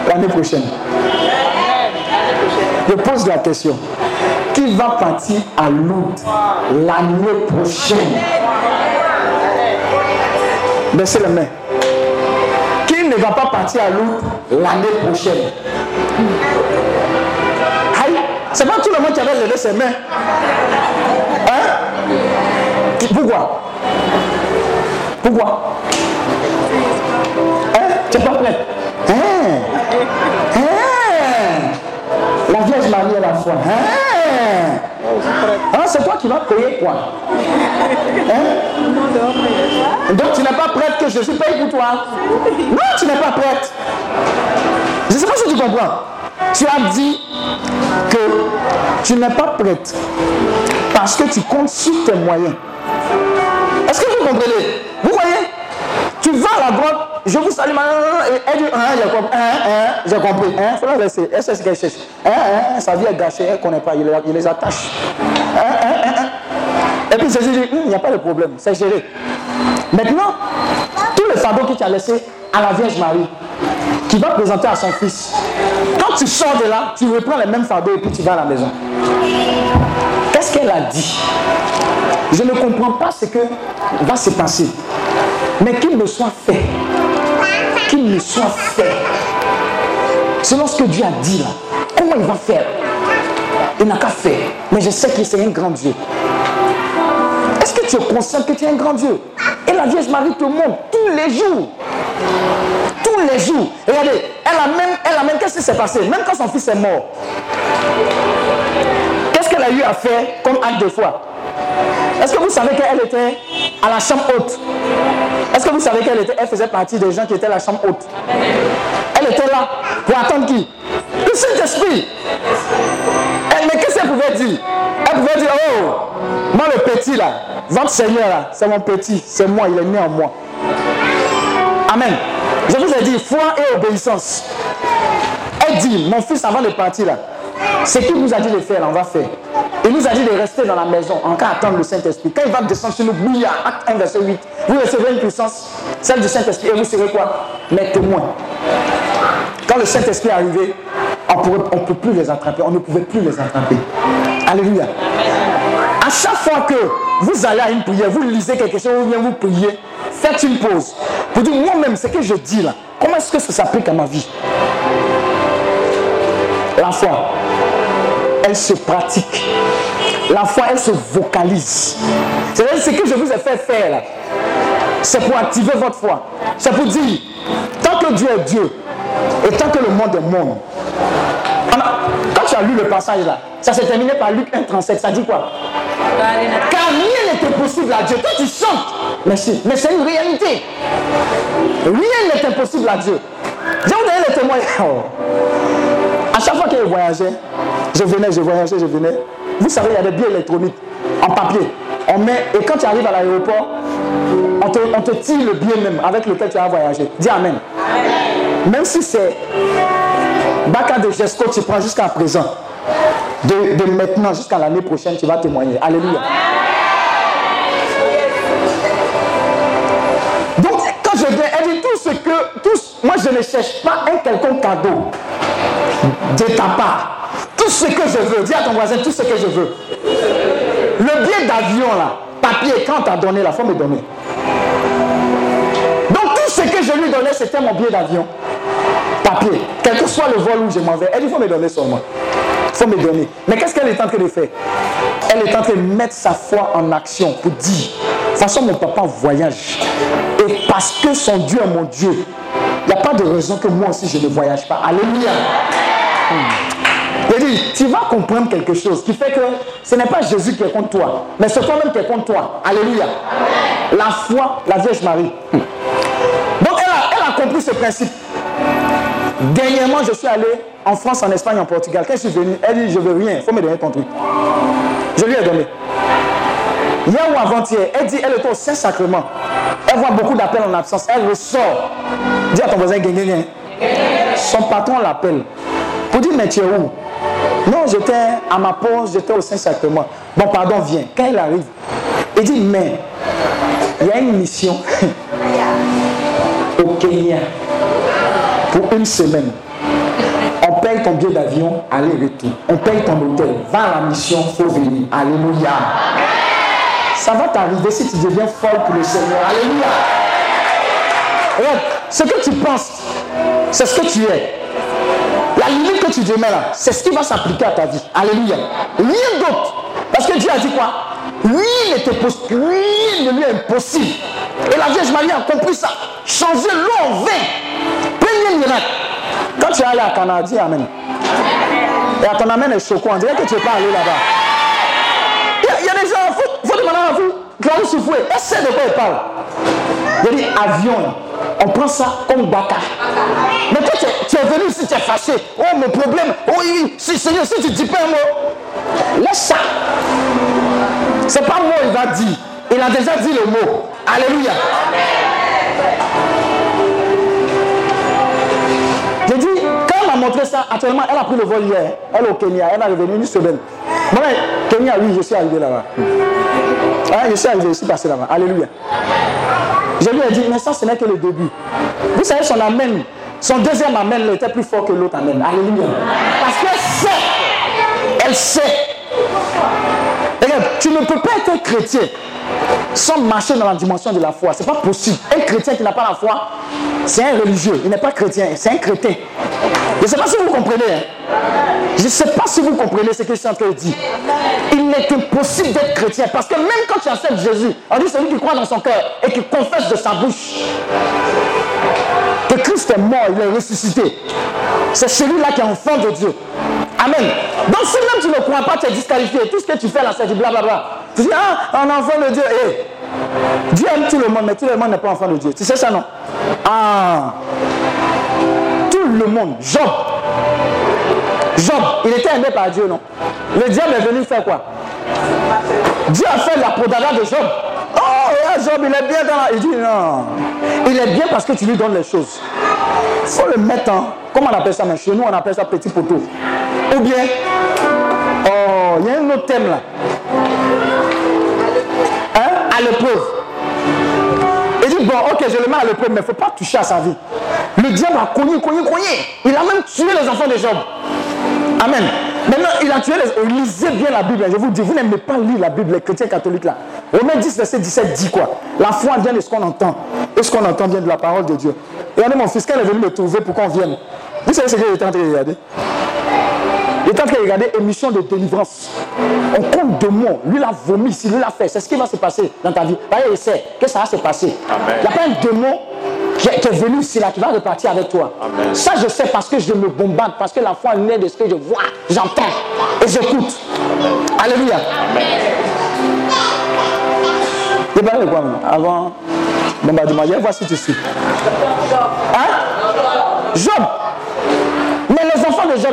L'année prochaine. Je pose la question. Qui va partir à Lourdes l'année prochaine? Baissez les mains. Ne va pas partir à Lourdes l'année prochaine. Aïe, c'est pas tout le monde qui avait levé ses mains. Hein? Pourquoi? Pourquoi? Hein? Tu pas prête Hein? Hein? La Vierge Marie est la foi. Hein? Hein, c'est toi qui vas payer quoi Hein Donc tu n'es pas prête que je suis payé pour toi Non, tu n'es pas prête. Je ne sais pas si tu comprends. Tu as dit que tu n'es pas prête parce que tu comptes sur tes moyens. Est-ce que vous comprenez? Vous voyez? Tu vas à la grotte, je vous salue, et elle dit, hein, j'ai compris, hein, hein, j'ai compris, hein, faut la laisser, elle sait ce qu'elle hein, hein, sa vie est gâchée, elle ne connaît pas, il les attache. Et puis Jésus dit, il n'y a pas de problème, c'est géré. Maintenant, tout le fardeau que tu as laissé à la Vierge Marie, qui va présenter à son fils, quand tu sors de là, tu reprends les mêmes fardeaux et puis tu vas à la maison. Qu'est-ce qu'elle a dit? Je ne comprends pas ce que va se passer. Mais qu'il me soit fait. Qu'il me soit fait. Selon ce que Dieu a dit là. Comment il va faire? Il n'a qu'à faire. Mais je sais que c'est un grand Dieu. Est-ce que tu es conscient que tu es un grand Dieu Et la Vierge Marie te montre tous les jours. Tous les jours. Regardez, elle a même, elle a même, qu'est-ce qui s'est passé? Même quand son fils est mort. Qu'est-ce qu'elle a eu à faire comme acte de foi? Est-ce que vous savez qu'elle était à la chambre haute? Est-ce que vous savez qu'elle était, elle faisait partie des gens qui étaient à la chambre haute? Elle était là pour attendre qui? Le Saint-Esprit. Elle- Mais qu'est-ce qu'elle pouvait dire? Elle pouvait dire, oh, moi le petit là, votre Seigneur là, c'est mon petit, c'est moi, il est né en moi. Amen. Je vous ai dit, foi et obéissance. Elle dit, mon fils, avant de partir là, ce qu'il nous a dit de faire, on va faire. Il nous a dit de rester dans la maison, en cas attendre le Saint-Esprit. Quand il va descendre sur nous, bouillir, acte 1, verset 8, vous recevrez une puissance, celle du Saint-Esprit, et vous serez quoi? Mes témoins. Quand le Saint-Esprit est arrivé, on ne peut plus les attraper. On ne pouvait plus les attraper. Alléluia. À chaque fois que vous allez à une prière, vous lisez quelque chose ou bien vous priez, faites une pause. Pour dire, moi-même, ce que je dis là, comment est-ce que ça s'applique à ma vie? La foi, elle se pratique. La foi, elle se vocalise. C'est ce que je vous ai fait faire là. C'est pour activer votre foi. C'est pour dire, tant que Dieu est Dieu, et tant que le monde est monde, quand tu as lu le passage là, ça s'est terminé par Luc 1,37. Ça dit quoi? Car rien n'était possible à Dieu. Toi, tu chantes. C'est, mais c'est une réalité. Rien n'est impossible à Dieu. Je vous donner le témoignage. Oh. À chaque fois que je voyageais, je venais, je voyageais, je venais. Vous savez, il y a des billets électroniques en papier. On met, et quand tu arrives à l'aéroport, on te, on te tire le billet même avec lequel tu as voyagé. Dis Amen. Même si c'est Baka de Gesco, tu prends jusqu'à présent. De, maintenant jusqu'à l'année prochaine, tu vas témoigner. Alléluia. Donc, quand je viens, elle dit tout ce que, moi je ne cherche pas un quelconque cadeau de ta part. Tout ce que je veux, dis à ton voisin tout ce que je veux. Le billet d'avion là, papier, quand t'as donné, la faut me donner. Donc tout ce que je lui donnais, c'était mon billet d'avion papier, quel que soit le vol où je m'en vais, elle dit, il faut me donner seulement. Il faut me donner. Mais qu'est-ce qu'elle est en train de faire? Elle est en train de mettre sa foi en action pour dire, de toute façon, mon papa voyage. Et parce que son Dieu est mon Dieu, il n'y a pas de raison que moi aussi je ne voyage pas. Alléluia. Tu vas comprendre quelque chose qui fait que ce n'est pas Jésus qui est contre toi, mais c'est toi-même qui est contre toi. Alléluia. La foi, la Vierge Marie. Donc elle a compris ce principe. Dernièrement, je suis allé en France, en Espagne, en Portugal. Quand je suis venu, elle dit Je veux rien, il faut me donner ton truc. Je lui ai donné. Hier ou avant-hier, elle dit Elle est au Saint-Sacrement. Elle voit beaucoup d'appels en absence. Elle ressort. Dis à ton voisin Son patron l'appelle. Pour dire Mais tu es où? Non, j'étais à ma pause, j'étais au Saint-Sacrement. Bon, pardon, viens. Quand elle arrive, il dit Mais il y a une mission au Kenya pour une semaine. On paye ton billet d'avion, aller-retour. On paye ton hôtel. Va à la mission, faut venir. Alléluia. Ça va t'arriver si tu deviens folle pour le Seigneur. Alléluia. Ce que tu penses, c'est ce que tu es. La limite que tu mets là, c'est ce qui va s'appliquer à ta vie. Alléluia. Rien d'autre. Parce que Dieu a dit quoi? Rien n'était. Rien ne lui est impossible. Et la Vierge Marie a compris ça. Changer l'eau en vin. Quand tu es allé à Canada, dis Amen. Et à ton Amen est choquant. On dirait que tu n'es pas allé là-bas. Il y, a des gens, il faut, demander à vous, essaie de quoi il parle. Il dit avion, on prend ça comme baka. Mais toi, tu es, venu ici, tu es fâché. Oh, mon problème. Oh, oui, si, Seigneur, si tu ne dis pas un mot, laisse ça. C'est pas moi, il va dire. Il a déjà dit le mot. Alléluia. Ça. Actuellement, elle a pris le vol hier. Elle est au Kenya. Elle est revenue une semaine. Moi, Kenya, oui, je suis arrivé là-bas. Ah, je suis arrivé, je suis passé là-bas. Alléluia. Je lui ai dit, mais ça, ce n'est que le début. Vous savez, son amène, son deuxième amène était plus fort que l'autre amène. Alléluia. Parce qu'elle sait. Elle sait. Tu ne peux pas être chrétien sans marcher dans la dimension de la foi. Ce n'est pas possible. Un chrétien qui n'a pas la foi, c'est un religieux. Il n'est pas chrétien, c'est un chrétien. Je ne sais pas si vous comprenez. Hein. Je ne sais pas si vous comprenez ce que je suis en train de dire. Il n'est impossible d'être chrétien parce que même quand tu acceptes Jésus, on dit celui qui croit dans son cœur et qui confesse de sa bouche que Christ est mort, il est ressuscité. C'est celui-là qui est enfant de Dieu. Amen. Donc si même tu ne crois pas, tu es disqualifié. Tout ce que tu fais là, c'est du blablabla. Tu dis, ah, un enfant de Dieu. Eh, Dieu aime tout le monde, mais tout le monde n'est pas enfant de Dieu. Tu sais ça, non? Ah. Tout le monde. Job. Job, il était aimé par Dieu, non? Le diable est venu faire quoi? Dieu a fait la podada de Job. Oh, Job, il est bien dans la... Il dit non. Il est bien parce que tu lui donnes les choses. Il faut le mettre en... Comment on appelle ça mais Chez nous, on appelle ça petit poteau. Ou bien... Oh, il y a un autre thème là. Hein? À l'épreuve. Il dit, bon, ok, je le mets à l'épreuve, mais il ne faut pas toucher à sa vie. Le diable a cogné, cogné, cogné. Il a même tué les enfants de Job. Amen. Maintenant, il a tué les... Lisez bien la Bible. Je vous dis, vous n'aimez pas lire la Bible, les chrétiens catholiques là. Romains 10, verset 17 dit quoi? La foi vient de ce qu'on entend. Et ce qu'on entend vient de la parole de Dieu. Regardez mon fils, il est venu me trouver pour qu'on vienne, vous savez ce qu'il était en de regarder? Il est en train de regarder émission de délivrance. On compte de mots. Lui l'a vomi ici, lui l'a fait. C'est ce qui va se passer dans ta vie. Voyez, il sait que ça va se passer. Il n'y a pas un démon qui est, qui est venu ici là, qui va repartir avec toi. Ça, je sais parce que je me bombarde, parce que la foi naît de ce que je vois, j'entends et j'écoute. Alléluia. De quoi Avant bombardement, viens voir si tu suis. Hein? Job.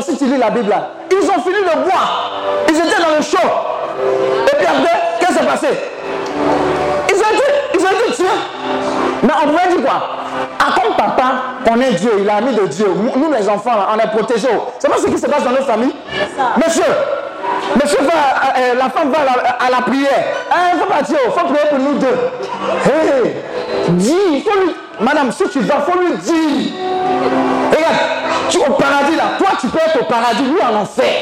Si tu lis la Bible ils ont fini de boire. Ils étaient dans le chaud. Et puis après, qu'est-ce qui s'est passé? Ils ont été, ils ont été tués. Mais on pourrait dire quoi? Ah, comme papa connaît Dieu, il est ami de Dieu. Nous, les enfants, on est protégés. C'est pas ce qui se passe dans nos familles Monsieur, monsieur va, euh, la femme va à la, à prière. Il faut partir, il faut prier pour nous deux. Hé, dis, faut lui, madame, si tu vas, faut lui dire. Regarde, tu au paradis là, toi tu peux être au paradis, lui en enfer.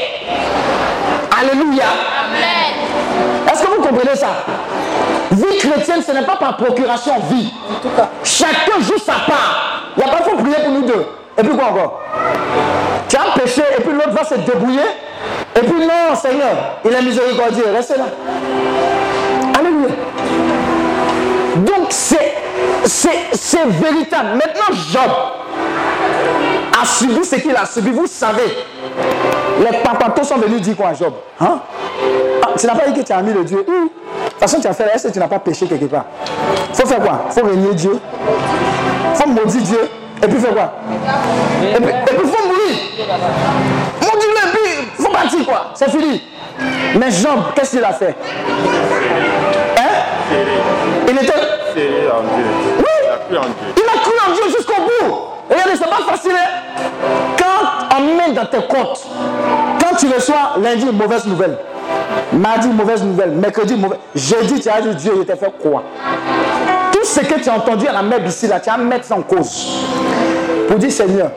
Alléluia. Est-ce que vous comprenez ça? Vie chrétienne, ce n'est pas par procuration vie. Chacun joue sa part. Il n'y a pas faut prier pour nous deux. Et puis quoi encore? Tu as péché et puis l'autre va se débrouiller. Et puis non, Seigneur, il est miséricordieux. Restez là. Alléluia. Donc c'est, c'est, c'est véritable. Maintenant, Job a subi ce qu'il a subi. Vous savez, les papatos sont venus dire quoi à Job? Hein? Ah, Tu n'as pas dit que tu as mis le Dieu. Hum. De toute façon, tu as fait, est-ce que tu n'as pas péché quelque part? Faut faire quoi? Faut régner Dieu. Faut maudire Dieu. Et puis faire quoi? Et puis faut mourir. Maudire-le et puis faut partir quoi? C'est fini. Mais Job, qu'est-ce qu'il a fait? Hein? Il était. Oui. Il a cru en Dieu. Regardez, c'est pas facile. hein. Quand on met dans tes comptes, quand tu reçois lundi une mauvaise nouvelle, mardi mauvaise nouvelle, mercredi mauvaise, jeudi tu as dit Dieu, je t'ai fait quoi Tout ce que tu as entendu à la mère ici, là, tu vas mettre ça en cause. Pour dire Seigneur,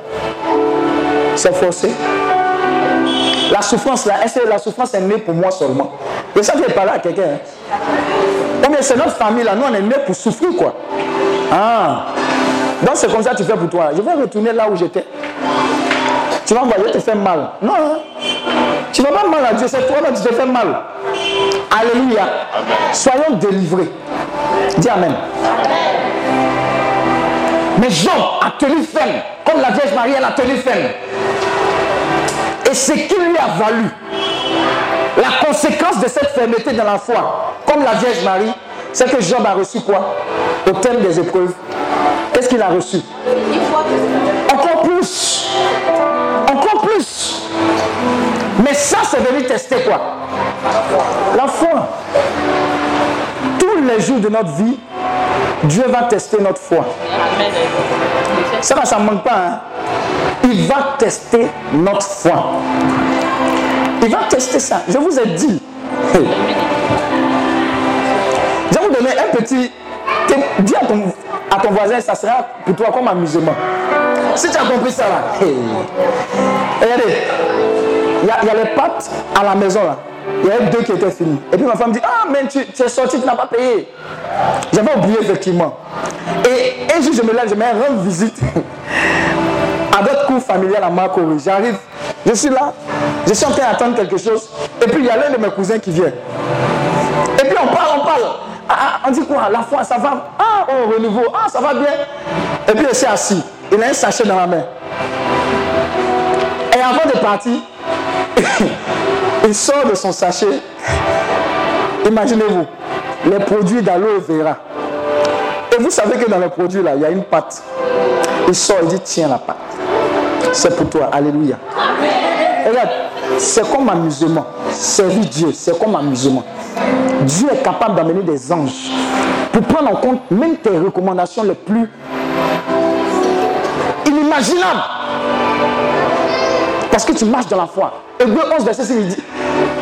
c'est forcé. La souffrance là, est-ce que la souffrance est née pour moi seulement? Et ça, je parler à quelqu'un. hein. Mais c'est notre famille là, nous on est nés pour souffrir quoi. Ah. Donc c'est comme ça que tu fais pour toi. Je vais retourner là où j'étais. Tu vas voir, je te fais mal. Non, hein. tu ne vas pas mal à Dieu, c'est toi là qui te fais mal. Alléluia. Soyons délivrés. Dis Amen. Mais Job a tenu ferme, comme la Vierge Marie, elle a tenu ferme. Et ce qui lui a valu, la conséquence de cette fermeté dans la foi, comme la Vierge Marie, c'est que Job a reçu quoi? Au thème des épreuves. Qu'il a reçu Encore plus. Encore plus. Mais ça, c'est venu tester quoi? La foi. Tous les jours de notre vie, Dieu va tester notre foi. Ça, ça ne manque pas. hein. Il va tester notre foi. Il va tester ça. Je vous ai dit. Je vais vous donner un petit. Dis à ton, à ton voisin, ça sera pour toi comme amusement. Si tu as compris ça là. Regardez. Il y, a, y a les pâtes à la maison là. Il y avait deux qui étaient finis. Et puis ma femme dit Ah, mais tu, es sorti, tu n'as pas payé. J'avais oublié effectivement. Et un jour, je me lève, je me rends visite à d'autres cours familiales à Marcory. J'arrive, je suis là, je suis en train d'attendre quelque chose. Et puis il y a l'un de mes cousins qui vient. Et puis on parle, on parle. Ah, ah, on dit quoi? La foi, ça va Ah, oh, renouveau. Ah, ça va bien. Et puis il s'est assis. Il a un sachet dans la main. Et avant de partir, il sort de son sachet. Imaginez-vous, les produits d'aloe vera. Et vous savez que dans les produits là, il y a une pâte. Il sort, il dit tiens la pâte. C'est pour toi. Alléluia. Regarde, c'est comme amusement. Servir Dieu, c'est comme amusement. Dieu est capable d'amener des anges pour prendre en compte même tes recommandations les plus inimaginables. Parce que tu marches dans la foi. Hébreu 11, verset 6, il dit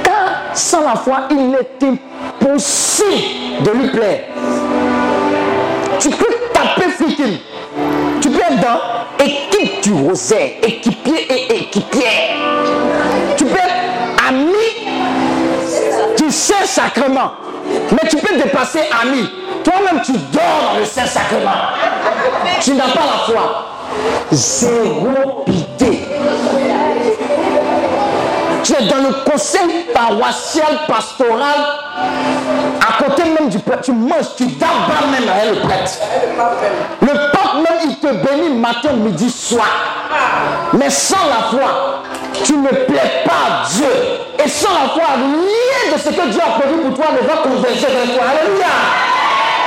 Car sans la foi, il est impossible de lui plaire. Tu peux taper freaking. Tu peux être dans équipe du rosaire, équipier et équipière. Saint-Sacrement. Mais tu peux dépasser ami. Toi-même, tu dors dans le Saint-Sacrement. Tu n'as pas la foi. Zéro pitié. Tu es dans le conseil paroissial, pastoral, à côté même du prêtre. Tu manges, tu dabas même avec le prêtre. Le pape même, il te bénit matin, midi, soir. Mais sans la foi, tu ne plais pas à Dieu. Et sans la foi, rien de ce que Dieu a prévu pour toi ne va converger vers toi. Alléluia.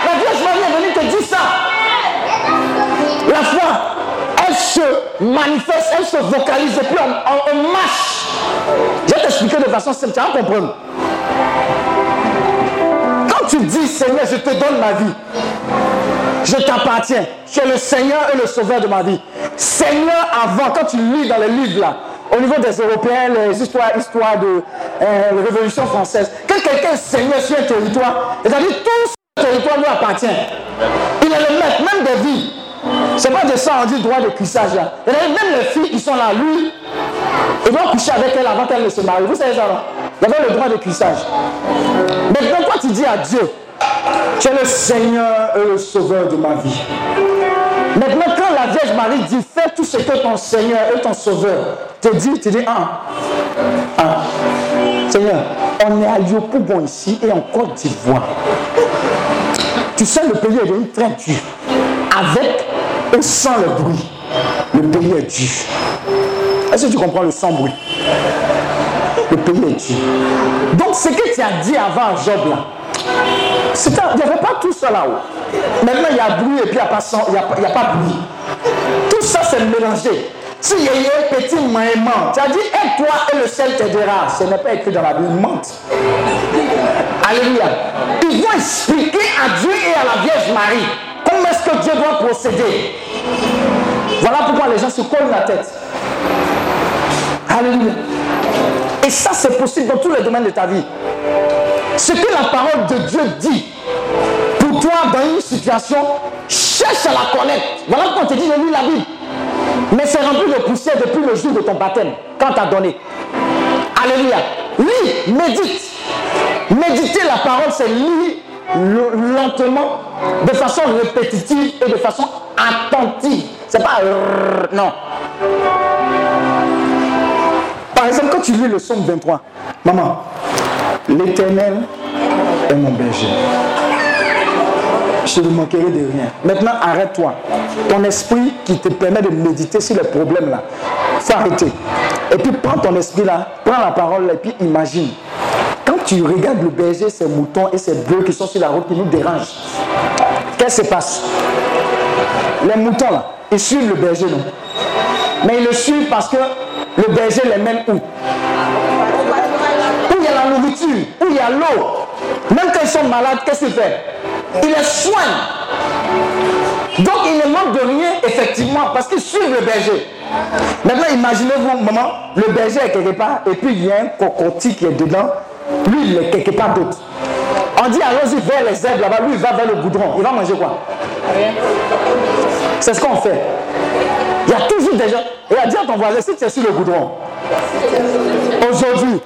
La Vierge Marie est venue te dire ça. La foi, elle se manifeste, elle se vocalise et puis on, on- marche. Je vais t'expliquer de façon simple, tu vas comprendre. Quand tu dis Seigneur, je te donne ma vie, je t'appartiens, tu es le Seigneur et le Sauveur de ma vie. Seigneur, avant, quand tu lis dans les livres là, au niveau des Européens, les histoires, histoires de euh, Révolution française, quand quelqu'un Seigneur sur un territoire, c'est-à-dire tout ce territoire lui appartient. Il est le maître, même des vies. C'est pas de ça on dit droit de cuissage là. Même les filles qui sont là, lui, ils vont coucher avec elle avant qu'elle ne se marie. Vous savez ça, non Il avait le droit de cuissage. Maintenant, quand tu dis à Dieu, tu es le Seigneur et le Sauveur de ma vie. Maintenant, quand Marie dit, fais tout ce que ton Seigneur et ton Sauveur te dit, tu dis, ah, ah, Seigneur, on est à Lyopoubon ici et en Côte d'Ivoire. Tu sais, le pays est devenu très dur. Avec et sans le bruit, le pays est dur. Est-ce que tu comprends le sans bruit? Le pays est dur. Donc, ce que tu as dit avant Job là, il n'y avait pas tout ça là-haut. Maintenant, il y a bruit et puis il n'y a, pas son- il y a, a pas bruit. Tout ça, c'est mélangé. Si il y a un petit maïman, tu as dit, et toi et le ciel t'aidera. Ce n'est pas écrit dans la Bible, mente. Alléluia. Ils vont expliquer à Dieu et à la Vierge Marie comment est-ce que Dieu doit procéder. Voilà pourquoi les gens se collent la tête. Alléluia. Et ça, c'est possible dans tous les domaines de ta vie. Ce que la parole de Dieu dit pour toi dans une situation, cherche à la connaître. Voilà on te dit de lire la Bible. Mais c'est rempli de poussière depuis le jour de ton baptême, quand tu as donné. Alléluia. Lis, médite. Méditer la parole, c'est lire le- lentement, de façon répétitive et de façon attentive. C'est pas non. Par exemple, quand tu lis le psaume 23, maman, l'éternel est mon berger. Je ne manquerai de rien. Maintenant, arrête-toi. Ton esprit qui te permet de méditer sur les problèmes là, faut arrêter. Et puis prends ton esprit là, prends la parole là, et puis imagine. Quand tu regardes le berger, ces moutons et ces bœufs qui sont sur la route qui nous dérangent, qu'est-ce qui se passe? Les moutons là, ils suivent le berger, non? Mais ils le suivent parce que le berger les mène où? Où il y a l'eau. Même quand ils sont malades, qu'est-ce qu'il fait Il les soigne. Donc il ne manque de rien, effectivement, parce qu'ils suivent le berger. Maintenant, imaginez-vous, maman, le berger est quelque part, et puis il y a un cocotier qui est dedans, lui, il est quelque part d'autre. On dit allons-y vers les herbes là-bas, lui, il va vers le goudron. Il va manger quoi C'est ce qu'on fait. Il y a toujours des gens. Et à dire à ton voisin, si tu es sur le goudron, aujourd'hui,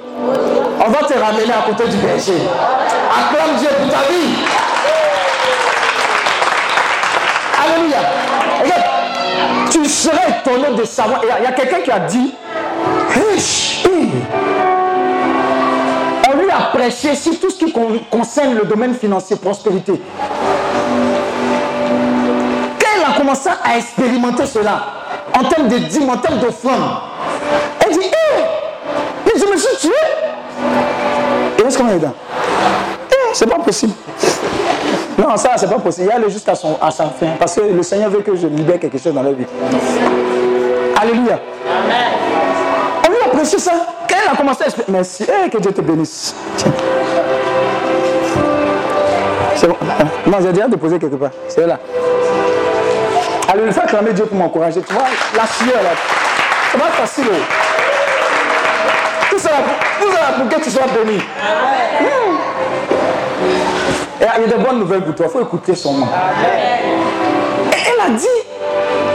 on va te ramener à côté du berger. Acclame Dieu pour ta vie. Alléluia. Regarde, tu serais étonné de savoir. Il y a- quelqu'un qui a dit Hey, hey. On lui a prêché sur tout ce qui con- concerne le domaine financier, prospérité. Quand elle a commencé à expérimenter cela, en termes de dîmes, en termes d'offrandes, elle dit Hé, mais je me suis tué. Et est-ce qu'on est dedans Eh, C'est pas possible. Non, ça, c'est pas possible. Il y a aller jusqu'à son, à sa fin. Parce que le Seigneur veut que je libère quelque chose dans leur vie. Alléluia. On lui a prêché ça. Quand elle a commencé à expliquer, merci, Eh, que Dieu te bénisse. C'est bon. Non, j'ai déjà déposé quelque part. C'est là. Allez, le faire clamer Dieu pour m'encourager. Tu vois, la sueur là. C'est pas facile. Là pour que tu sois béni. Et il y a des bonnes nouvelles pour toi. Il faut écouter son nom. Et elle a dit,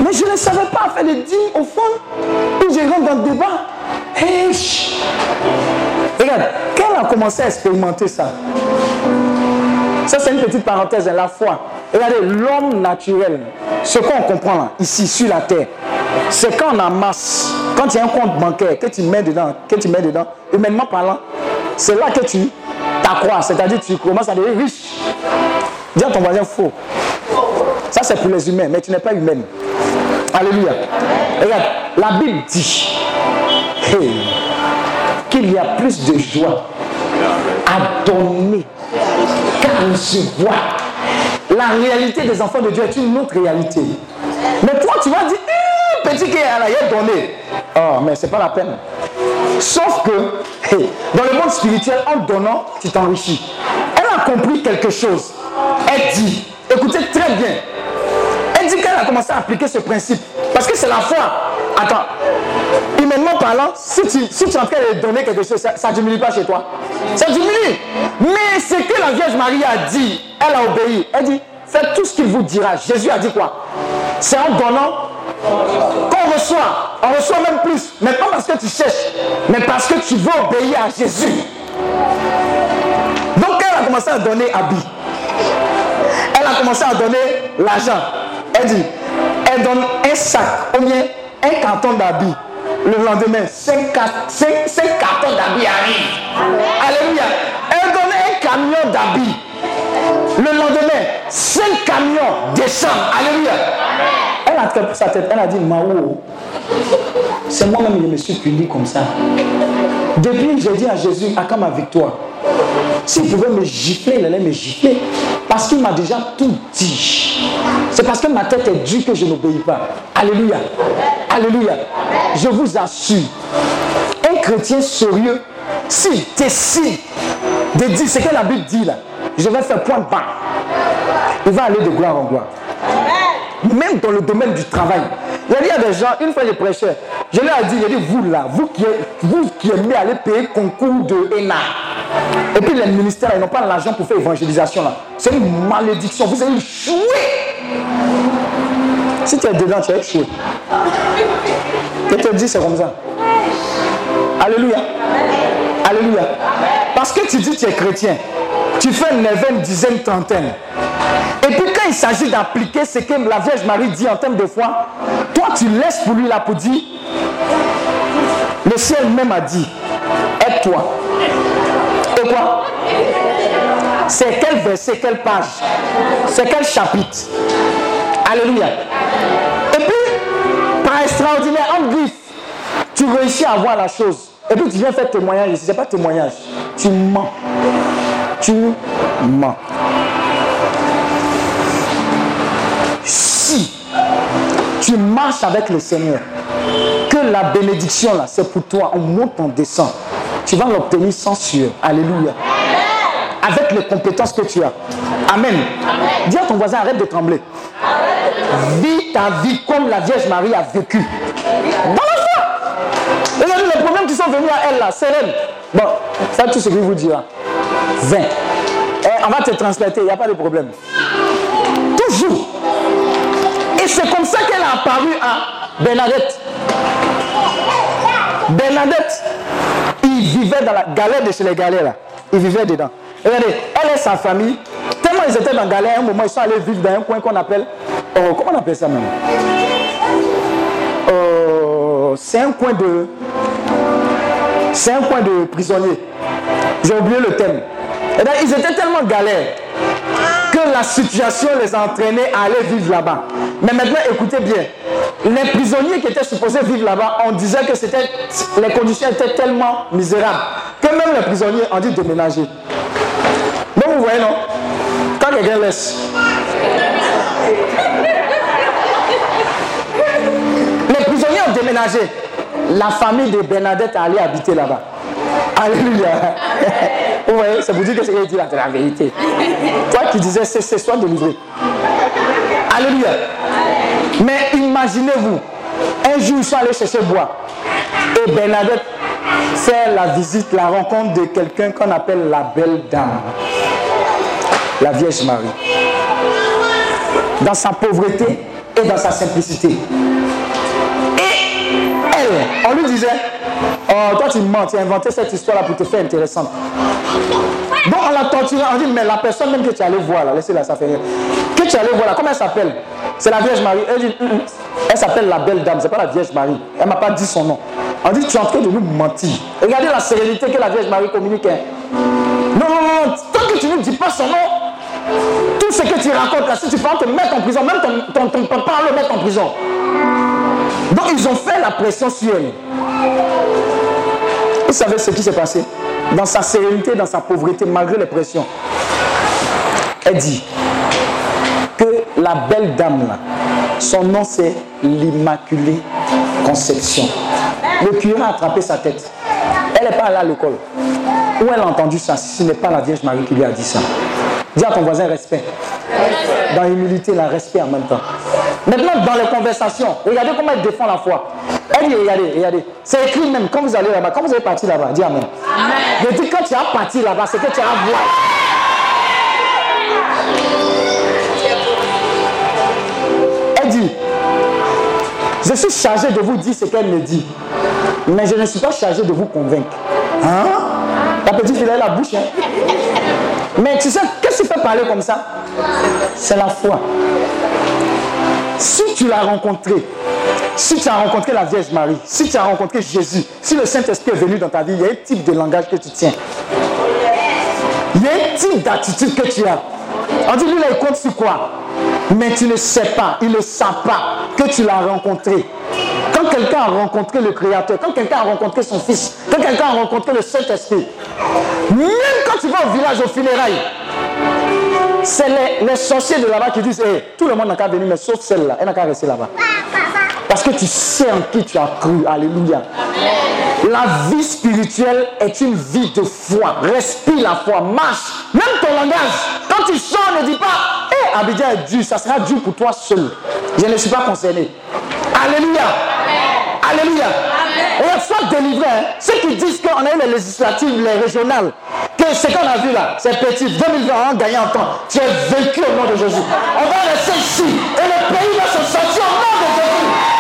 Mais je ne savais pas faire le dîmes au fond. Où je rentre dans le débat. Hey, chut. Regarde, quand on a commencé à expérimenter ça, ça c'est une petite parenthèse, hein, la foi. Regardez, l'homme naturel, ce qu'on comprend là, ici sur la terre, c'est quand on amasse, quand il y a un compte bancaire que tu mets dedans, que tu mets dedans, humainement parlant, c'est là que tu t'accrois, c'est-à-dire tu commences à devenir riche. Dis à ton voisin faux. Ça c'est pour les humains, mais tu n'es pas humaine. Alléluia. Regarde, la Bible dit qu'il y a plus de joie à donner qu'à recevoir. La réalité des enfants de Dieu est une autre réalité. Mais toi, tu vas dire, petit il a donné. Oh, mais c'est pas la peine. Sauf que, dans le monde spirituel, en donnant, tu t'enrichis. Elle a compris quelque chose. Elle dit, écoutez très bien, elle dit qu'elle a commencé à appliquer ce principe. Parce que c'est la foi. Attends, humainement parlant, si tu, si tu es en train de donner quelque chose, ça ne diminue pas chez toi. Ça diminue. Mais ce que la Vierge Marie a dit, elle a obéi. Elle dit, faites tout ce qu'il vous dira. Jésus a dit quoi? C'est en donnant qu'on reçoit. On reçoit même plus. Mais pas parce que tu cherches, mais parce que tu veux obéir à Jésus. Donc elle a commencé à donner habit. Elle a commencé à donner l'argent. Elle dit, elle donne un sac, ou bien un carton d'habits. Le lendemain, cinq, car- cinq- cinq cartons d'habits arrivent. Alléluia. Elle donne un camion d'habits. Le lendemain, cinq camions descendent. Alléluia. Elle a tapé sa tête. Elle a dit, Mao, c'est moi-même qui me suis puni comme ça. Depuis que j'ai dit à Jésus, à quand ma victoire S'il pouvait me gifler, il allait me gifler. Parce qu'il m'a déjà tout dit. C'est parce que ma tête est dure que je n'obéis pas. Alléluia. Alléluia. Je vous assure, un chrétien sérieux, s'il décide de dire ce que la Bible dit là, je vais faire point bas, il va aller de gloire en gloire. Même dans le domaine du travail. Il y a des gens, une fois je prêchais, je leur ai dit, vous là, vous qui, vous qui aimez aller payer concours de ENA, et puis les ministères, ils n'ont pas l'argent pour faire évangélisation là. C'est une malédiction, vous allez échouer. Si tu es dedans, tu vas échouer. Je te dis, c'est comme ça. Alléluia. Alléluia. Parce que tu dis que tu es chrétien, tu fais neuvaine, dizaine, trentaine. Et puis quand il s'agit d'appliquer ce que la Vierge Marie dit en termes de foi, toi tu laisses pour lui là pour dire, le ciel même a dit, aide-toi. Et quoi? C'est quel verset, quelle page? C'est quel chapitre? Alléluia. Et puis, par extraordinaire, en griffe, tu réussis à voir la chose. Et puis tu viens faire témoignage. Ce n'est pas témoignage. Tu mens. Tu mens. Si tu marches avec le Seigneur, que la bénédiction là, c'est pour toi, on monte, on descend, tu vas l'obtenir sans sueur. Alléluia. Avec les compétences que tu as. Amen. Dis à ton voisin, arrête de trembler. Vis ta vie comme la Vierge Marie a vécu. Dans la foi. Regardez les problèmes qui sont venus à elle là, sereine. Bon, ça tout ce qu'il vous dira. 20. Eh, on va te translater, il n'y a pas de problème. Et c'est comme ça qu'elle a apparu à Bernadette. Bernadette, il vivait dans la galère de chez les galères là. Il vivait dedans. Regardez, elle et sa famille, tellement ils étaient dans la galère, à un moment ils sont allés vivre dans un coin qu'on appelle. oh, comment on appelle ça même? Oh, C'est un coin de. C'est un coin de prisonniers. J'ai oublié le thème. Et bien, ils étaient tellement galères que la situation les a entraînés à aller vivre là-bas. Mais maintenant, écoutez bien. Les prisonniers qui étaient supposés vivre là-bas, on disait que les conditions étaient tellement misérables que même les prisonniers ont de déménager. Donc vous voyez, non? Quand quelqu'un laisse. Les prisonniers ont déménagé. La famille de Bernadette est allée habiter là-bas. Alléluia. Vous voyez, c'est pour dire que ce c'est la vérité. Toi qui disais, c'est c'est soit délivré. Alléluia. Mais imaginez-vous, un jour ils sont allés chercher bois. Et Bernadette fait la visite, la rencontre de quelqu'un qu'on appelle la belle dame. La Vierge Marie. Dans sa pauvreté, et dans sa simplicité. Et elle, on lui disait, oh, toi tu mens, tu as inventé cette histoire-là pour te faire intéressante. Donc on l'a torturé, on dit, mais la personne même que tu allais voir là, laissez-la, ça fait rien. Que tu allais voir là, comment elle s'appelle? C'est la Vierge Marie. Elle dit, Hum, hum. elle s'appelle la belle dame, c'est pas la Vierge Marie. Elle m'a pas dit son nom. On dit, tu es en train de nous mentir. Regardez la sérénité que la Vierge Marie communique. hein. Non, non, non, tant que tu ne dis pas son nom, tout ce que tu racontes là, si tu peux te mettre en prison, même ton, ton, ton papa le mettre en prison. Donc ils ont fait la pression sur elle. Vous savez ce qui s'est passé Dans sa sérénité, dans sa pauvreté, malgré les pressions, elle dit que la belle dame là, son nom c'est l'Immaculée Conception. Le curé a attrapé sa tête. Elle n'est pas allée à l'école. Où elle a entendu ça? Si ce n'est pas la Vierge Marie qui lui a dit ça. Dis à ton voisin respect. Dans l'humilité, la respect en même temps. Maintenant, dans les conversations, regardez comment elle défend la foi. Elle dit, regardez, regardez. C'est écrit même, quand vous allez là-bas, quand vous allez partir là-bas, dis Amen. Je dis, quand tu as parti là-bas, c'est que tu as voir. Elle dit, je suis chargé de vous dire ce qu'elle me dit, mais je ne suis pas chargé de vous convaincre. Hein? La petite fille, elle a la bouche. Hein? Mais tu sais, qu'est-ce qui fait parler comme ça? C'est la foi. Si tu l'as rencontré, si tu as rencontré la Vierge Marie, si tu as rencontré Jésus, si le Saint-Esprit est venu dans ta vie, il y a un type de langage que tu tiens. Il y a un type d'attitude que tu as. On dit, lui, là, il compte sur quoi? Mais tu ne sais pas, il ne sait pas que tu l'as rencontré. Quand quelqu'un a rencontré le Créateur, quand quelqu'un a rencontré son Fils, quand quelqu'un a rencontré le Saint-Esprit, même quand tu vas au village, au funérailles, c'est les, les sorciers de là-bas qui disent Eh, tout le monde n'a qu'à venir, mais sauf celle-là, elle n'a qu'à rester là-bas. Parce que tu sais en qui tu as cru. Alléluia. La vie spirituelle est une vie de foi. Respire la foi, marche. Même ton langage, quand tu sors, ne dis pas Eh, Abidjan est dur, ça sera dur pour toi seul. Je ne suis pas concerné. Alléluia. Alléluia. Et sois délivré. Hein. Ceux qui disent qu'on a eu les législatives, les régionales, que ce qu'on a vu là, c'est petit. 2020, on a gagné en temps. Tu es vécu au nom de Jésus. On va rester ici. Et le pays va se sortir au nom de Jésus.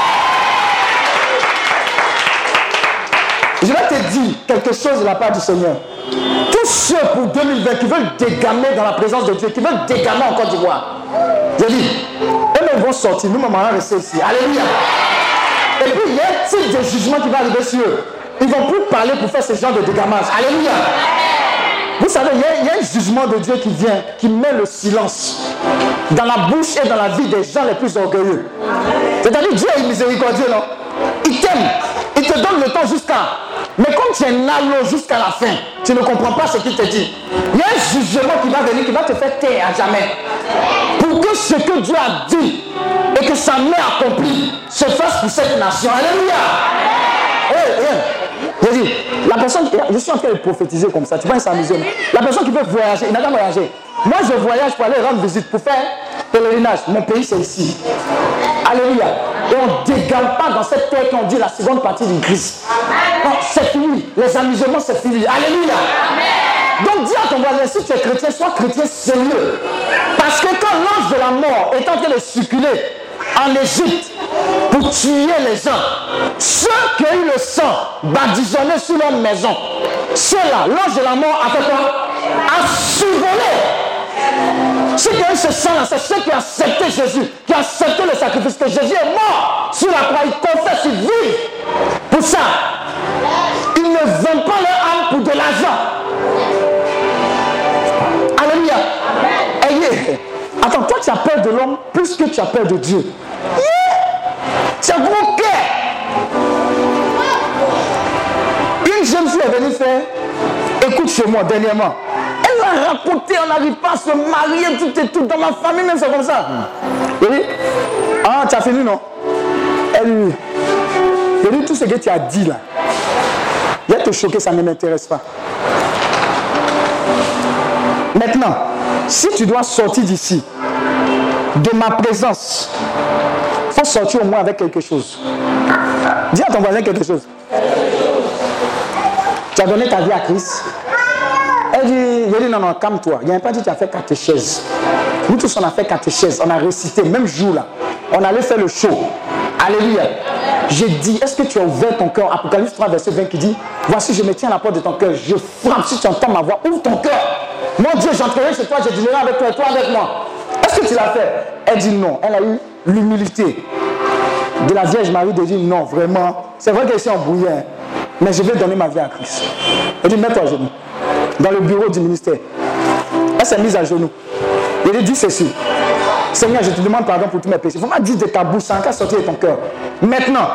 Je vais te dire quelque chose de la part du Seigneur. Tous ceux pour 2020 qui veulent dégamer dans la présence de Dieu, qui veulent dégamer en Côte d'Ivoire, je dis, eux-mêmes vont sortir, nous, maman, on va rester ici. Alléluia. Et puis, il y a un type de jugement qui va arriver sur eux. Ils vont plus parler pour faire ce genre de dégamage. Alléluia. Vous savez, il y, a, il y, a, un jugement de Dieu qui vient, qui met le silence dans la bouche et dans la vie des gens les plus orgueilleux. C'est-à-dire, Dieu est miséricordieux, non? Il t'aime. Il te donne le temps jusqu'à. Mais comme tu es nalo jusqu'à la fin, tu ne comprends pas ce qu'il te dit. Il y a un jugement qui va venir, qui va te faire taire à jamais. Pour que ce que Dieu a dit et que sa main accomplie se fasse pour cette nation. Alléluia. Hey, hey. Je dis, la personne, je suis en train de prophétiser comme ça, tu vas s'amuser. La personne qui veut voyager, il n'a qu'à voyager. Moi, je voyage pour aller rendre visite, pour faire pèlerinage. Mon pays, c'est ici. Alléluia. Et on ne dégale pas dans cette terre qu'on dit la seconde partie du Christ. Non, c'est fini. Les amusements, c'est fini. Alléluia. Donc dis à ton voisin, si tu es chrétien, sois chrétien sérieux. Parce que quand l'ange de la mort est en train de circuler en Égypte pour tuer les gens, ceux qui ont eu le sang badigeonné sur leur maison, ceux-là, l'ange de la mort a fait quoi? A survolé. Ceux qui ont eu ce sang-là, c'est ceux qui ont accepté Jésus, qui ont accepté le sacrifice, que Jésus est mort sur la croix, ils confessent, ils vivent. Pour ça, ils ne vendent pas leur âme pour de l'argent. Alléluia. Ayez. Attends, toi tu as peur de l'homme plus que tu as peur de Dieu. Yeah. As gros cœur. Une jeune fille est venue faire écoute chez moi dernièrement. A raconté, on n'arrive pas à se marier, tout et tout. Dans ma famille, même c'est comme ça. Ah, tu as fini, non? Elle. Je dis tout ce que tu as dit là. Viens te choquer, ça ne m'intéresse pas. Maintenant, si tu dois sortir d'ici, de ma présence, il faut sortir au moins avec quelque chose. Dis à ton voisin quelque chose. Tu as donné ta vie à Christ. Elle dit, je dis non, non, calme-toi. Il n'y a pas dit tu as fait catéchèse. Nous tous, on a fait catéchèse. On a récité, même jour là. on allait faire le show. Alléluia. J'ai dit, est-ce que tu as ouvert ton cœur? Apocalypse 3, verset 20 qui dit, voici, je me tiens à la porte de ton cœur, je frappe, si tu entends ma voix, ouvre ton cœur. Mon Dieu, j'entrerai chez toi, je dînerai avec toi toi avec moi. Est-ce que tu l'as fait? Elle dit non. Elle a eu l'humilité de la Vierge Marie de dire non, vraiment. C'est vrai qu'elle s'est embrouillée, mais je vais donner ma vie à Christ. Elle dit, mets-toi à genoux. Dans le bureau du ministère. Elle s'est mise à genoux. Elle dit ceci. Seigneur, je te demande pardon pour tous mes péchés. Pas dire de ta bouche sans qu'à sortir de ton cœur. Maintenant,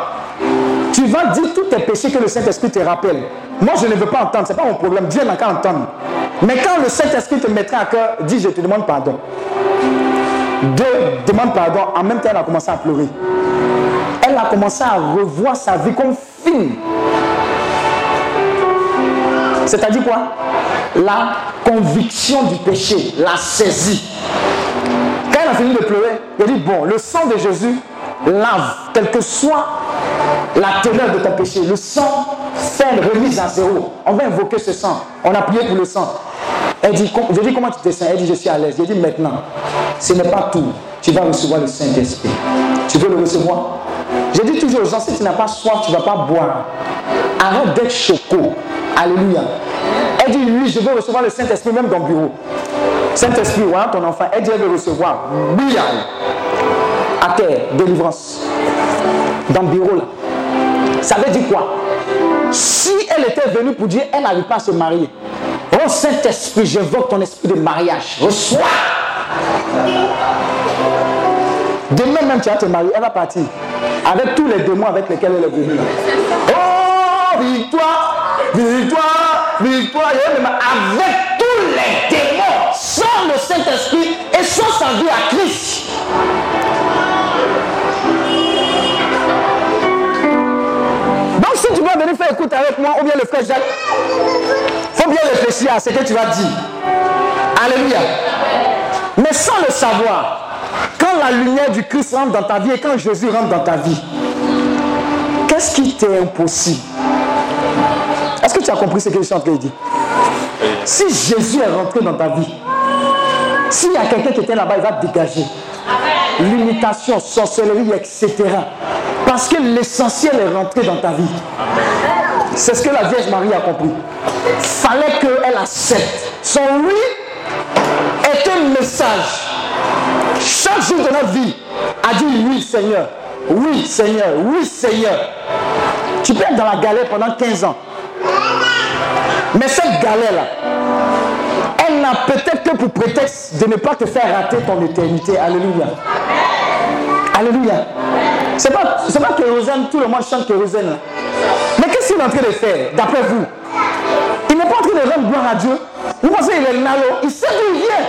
tu vas dire tous tes péchés que le Saint-Esprit te rappelle. Moi, je ne veux pas entendre, ce n'est pas mon problème. Dieu n'a qu'à entendre. Mais quand le Saint-Esprit te mettra à cœur, dis je te demande pardon. Deux, demande pardon. En même temps, elle a commencé à pleurer. Elle a commencé à revoir sa vie comme film. C'est-à-dire quoi? La conviction du péché l'a saisie. Quand elle a fini de pleurer, elle dit, bon, le sang de Jésus lave, quelle que soit la teneur de ton péché. Le sang fait une remise à zéro. On va invoquer ce sang. On a prié pour le sang. Elle dit, je dis comment tu te sens? Elle dit, je suis à l'aise. Je dis maintenant, ce n'est pas tout. Tu vas recevoir le Saint-Esprit. Tu veux le recevoir? Je dis toujours aux gens, si tu n'as pas soif, tu ne vas pas boire. Arrête d'être choco. Alléluia. Elle dit, lui, je veux recevoir le Saint-Esprit même dans le bureau. Saint-Esprit, voilà ton enfant. Elle dit, elle veut recevoir. Bouillard. À terre, délivrance. Dans le bureau là. Ça veut dire quoi? Si elle était venue pour dire, elle n'arrive pas à se marier. Oh Saint-Esprit, j'invoque ton esprit de mariage. Reçois. Demain même, tu vas te marier, elle va partir. Avec tous les démons avec lesquels elle est venue. Oh, victoire, victoire, victoire. Avec tous les démons, sans le Saint-Esprit et sans sa vie à Christ. Donc si tu veux venir faire écoute avec moi, ou bien le frère Jacques, faut bien réfléchir à ce que tu vas dire. Alléluia. Mais sans le savoir, quand la lumière du Christ rentre dans ta vie et quand Jésus rentre dans ta vie, qu'est-ce qui t'est impossible? Est-ce que tu as compris ce que je suis en train de dire? Si Jésus est rentré dans ta vie, s'il y a quelqu'un qui était là-bas, il va te dégager. Limitation, sorcellerie, etc. Parce que l'essentiel est rentré dans ta vie. C'est ce que la Vierge Marie a compris. Fallait qu'elle accepte. Son oui est un message. Chaque jour de notre vie, a dit oui Seigneur, oui Seigneur, oui Seigneur. Tu peux être dans la galère pendant 15 ans. Mais cette galère-là, elle n'a peut-être que pour prétexte de ne pas te faire rater ton éternité. Alléluia. Alléluia. C'est pas, c'est pas kérosène, tout le monde chante kérosène. Mais qu'est-ce qu'il est en train de faire, d'après vous? Il n'est pas en train de rendre gloire à Dieu. Vous pensez qu'il est nalo? Il sait d'où il vient.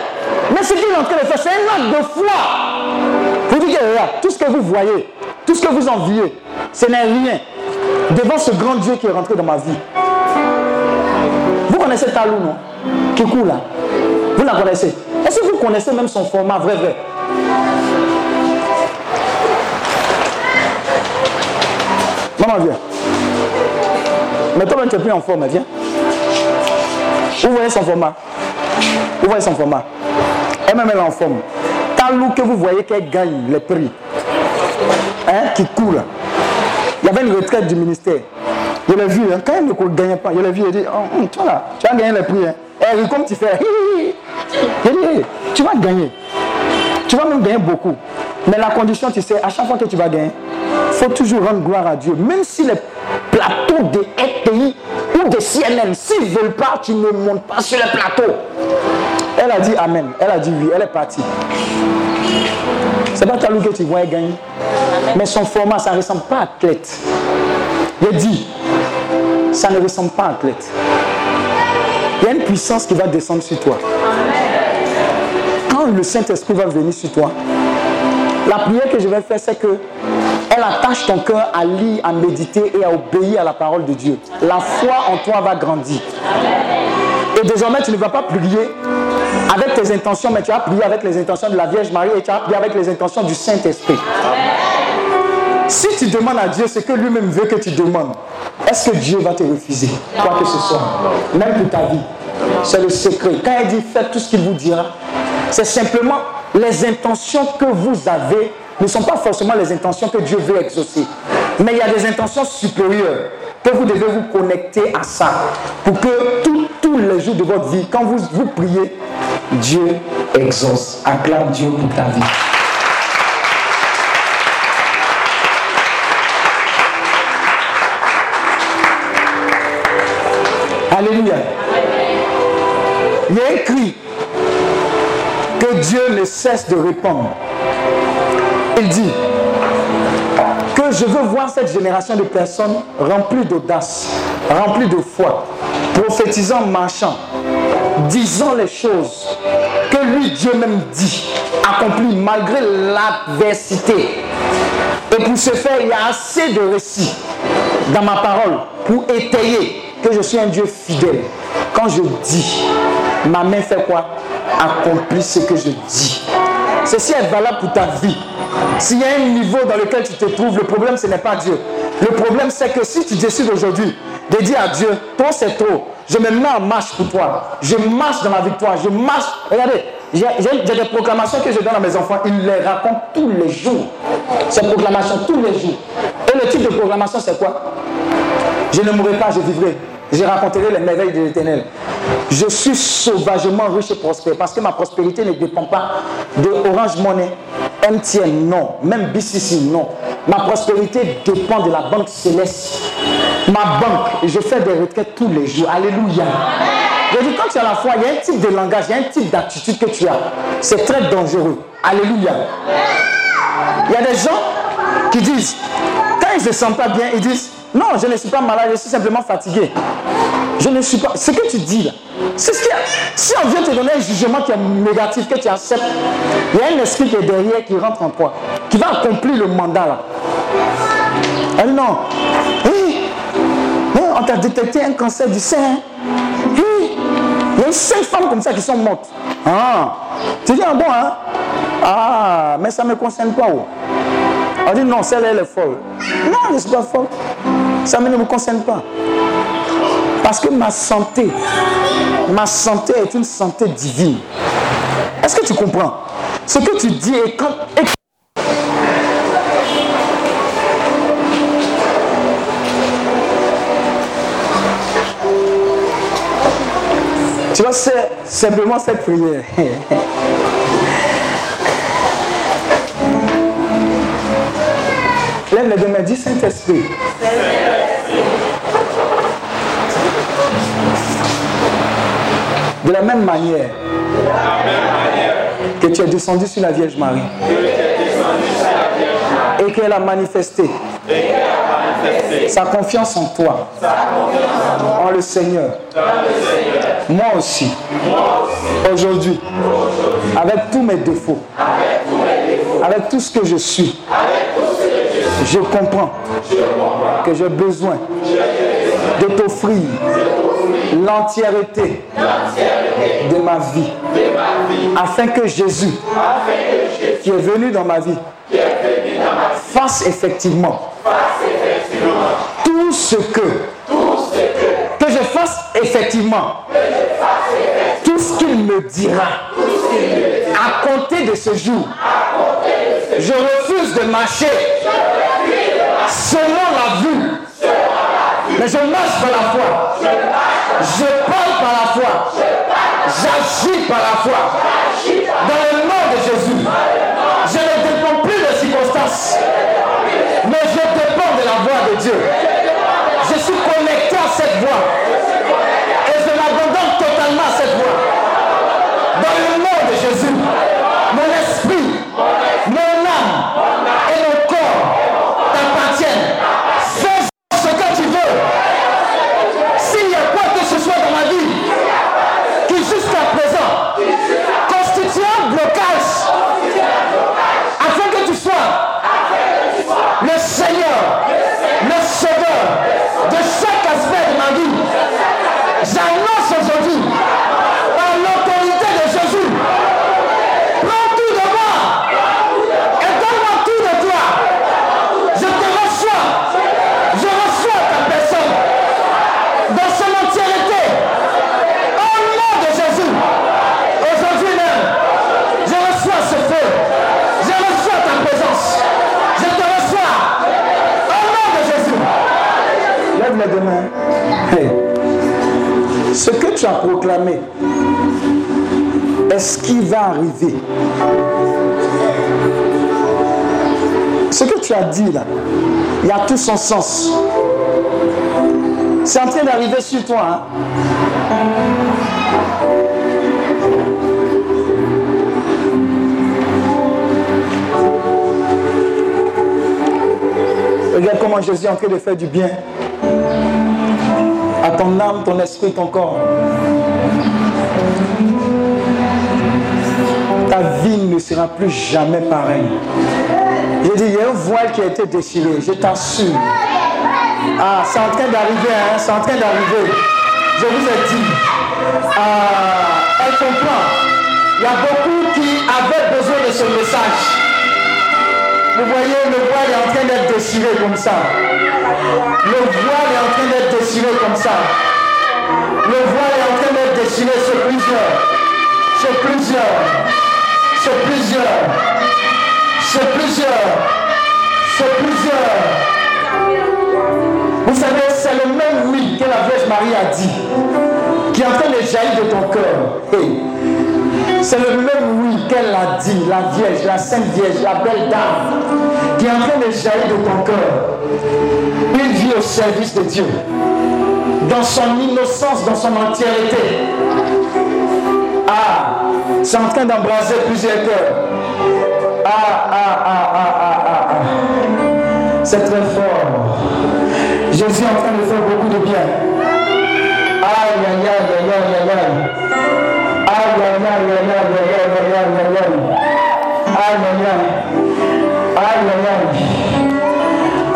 Mais ce qu'il est en train de faire, c'est un acte de foi. Vous dites que là, tout ce que vous voyez, tout ce que vous enviez, ce n'est rien devant ce grand Dieu qui est rentré dans ma vie. Connaissez Talou, non Qui coule là Vous la connaissez Est-ce que vous connaissez même son format vrai, vrai Maman, viens. Mais toi, tu n'es plus en forme, viens. Vous voyez son format Vous voyez son format Elle-même, elle est en forme. Talou que vous voyez qu'elle gagne les prix, hein, qui coule. Il y avait une retraite du ministère. Je l'ai vu, hein, quand elle ne gagnait pas, je l'ai vu, elle dit, oh, toi là, tu vas gagner les prix. Hein. Rit comme tu fais. Tu vas gagner. Tu vas même gagner beaucoup. Mais la condition, tu sais, à chaque fois que tu vas gagner, il faut toujours rendre gloire à Dieu. Même si les plateaux de RTI ou de CNN, s'ils ne veulent pas, tu ne montes pas sur le plateau. Elle a dit Amen. Elle a dit oui. Elle est partie. C'est pas Talou que tu vois gagner. Mais son format, ça ne ressemble pas à athlète. Il dit, ça ne ressemble pas à athlète. Il y a une puissance qui va descendre sur toi. Quand le Saint-Esprit va venir sur toi, la prière que je vais faire, c'est que elle attache ton cœur à lire, à méditer et à obéir à la parole de Dieu. La foi en toi va grandir. Et désormais, tu ne vas pas prier avec tes intentions, mais tu vas prier avec les intentions de la Vierge Marie et tu vas prier avec les intentions du Saint-Esprit. Si tu demandes à Dieu ce que lui-même veut que tu demandes, est-ce que Dieu va te refuser Quoi que ce soit, même pour ta vie. C'est le secret. Quand il dit faites tout ce qu'il vous dira, c'est simplement les intentions que vous avez ne sont pas forcément les intentions que Dieu veut exaucer. Mais il y a des intentions supérieures que vous devez vous connecter à ça pour que tous les jours de votre vie, quand vous, vous priez, Dieu exauce. Acclame Dieu pour ta vie. Alléluia. Il y a écrit que Dieu ne cesse de répondre. Il dit que je veux voir cette génération de personnes remplies d'audace, remplies de foi, prophétisant, marchant, disant les choses que lui, Dieu même dit, accompli malgré l'adversité. Et pour ce faire, il y a assez de récits dans ma parole pour étayer que je suis un Dieu fidèle. Quand je dis, ma main fait quoi? Accomplit ce que je dis. Ceci est valable pour ta vie. S'il y a un niveau dans lequel tu te trouves, le problème, ce n'est pas Dieu. Le problème, c'est que si tu décides aujourd'hui de dire à Dieu, toi c'est trop, je me mets en marche pour toi. Je marche dans la victoire. Je marche. Regardez, j'ai des proclamations que je donne à mes enfants. Ils les racontent tous les jours. Ces proclamations tous les jours. Et le type de proclamation, c'est quoi? Je ne mourrai pas, je vivrai. Je raconterai les merveilles de l'éternel. Je suis sauvagement riche et prospère parce que ma prospérité ne dépend pas de Orange Money, MTN, non. Même BCC, non. Ma prospérité dépend de la banque céleste. Ma banque, je fais des retraites tous les jours. Alléluia. Je dis, quand tu as la foi, il y a un type de langage, il y a un type d'attitude que tu as. C'est très dangereux. Alléluia. Il y a des gens qui disent, quand ils ne se sentent pas bien, ils disent, non, je ne suis pas malade, je suis simplement fatigué. Je ne suis pas. Ce que tu dis là, c'est ce a. Si on vient te donner un jugement qui est négatif, que tu acceptes, il y a un esprit qui est derrière, qui rentre en toi, qui va accomplir le mandat là. Elle non. on t'a détecté un cancer du sein. il y a cinq femmes comme ça qui sont mortes. Ah, tu dis, ah bon, hein? Ah, mais ça ne me concerne pas. Oh. On dit non, celle-là, elle est folle. Non, je ne suis pas folle. Ça ne me concerne pas. Parce que ma santé, ma santé est une santé divine. Est-ce que tu comprends? Ce que tu dis est quand... Tu vois, c'est simplement cette prière. Saint-Esprit. De la même manière que tu es descendu sur la Vierge Marie et qu'elle a manifesté sa confiance en toi, en le Seigneur. Moi aussi, aujourd'hui, avec tous mes défauts, avec tout ce que je suis, je comprends que j'ai besoin de t'offrir l'entièreté de ma vie afin que Jésus, qui est venu dans ma vie, fasse effectivement tout ce que que je fasse effectivement tout ce qu'il me dira à compter de ce jour. Je refuse de marcher selon la vue, mais je marche par la foi. Je parle par la foi. J'agis par la foi. Dans le nom de Jésus. Je ne dépends plus des circonstances. Mais je dépends de la voix de Dieu. Je suis connecté à cette voix. Ce que tu as dit là, il y a tout son sens. C'est en train d'arriver sur toi. Hein? Regarde comment Jésus est en train de faire du bien à ton âme, ton esprit, ton corps. Ta vie ne sera plus jamais pareille. Je dis, il y a un voile qui a été déchiré, je t'assure. Ah, c'est en train d'arriver, hein, c'est en train d'arriver. Je vous ai dit, ah, elle comprend. Il y a beaucoup qui avaient besoin de ce message. Vous voyez, le voile est en train d'être déchiré comme ça. Le voile est en train d'être déchiré comme ça. Le voile est en train d'être déchiré sur plusieurs. Sur plusieurs. Sur plusieurs. Sur plusieurs. Sur plusieurs. Vous savez, c'est le même oui que la Vierge Marie a dit, qui est en train de jaillir de ton cœur. c'est le même oui qu'elle a dit, la Vierge, la Sainte Vierge, la belle dame, qui est en train de jaillir de ton cœur. Une vie au service de Dieu, dans son innocence, dans son entièreté. Ah, c'est en train d'embraser plusieurs cœurs. Ah, ah, ah, ah, ah, ah, ah. C'est très fort. Jésus est en train de faire beaucoup de bien. Aïe, aïe, aïe, aïe, aïe, aïe, aïe. Aïe, aïe, aïe, aïe, aïe, aïe, aïe, aïe, aïe, aïe.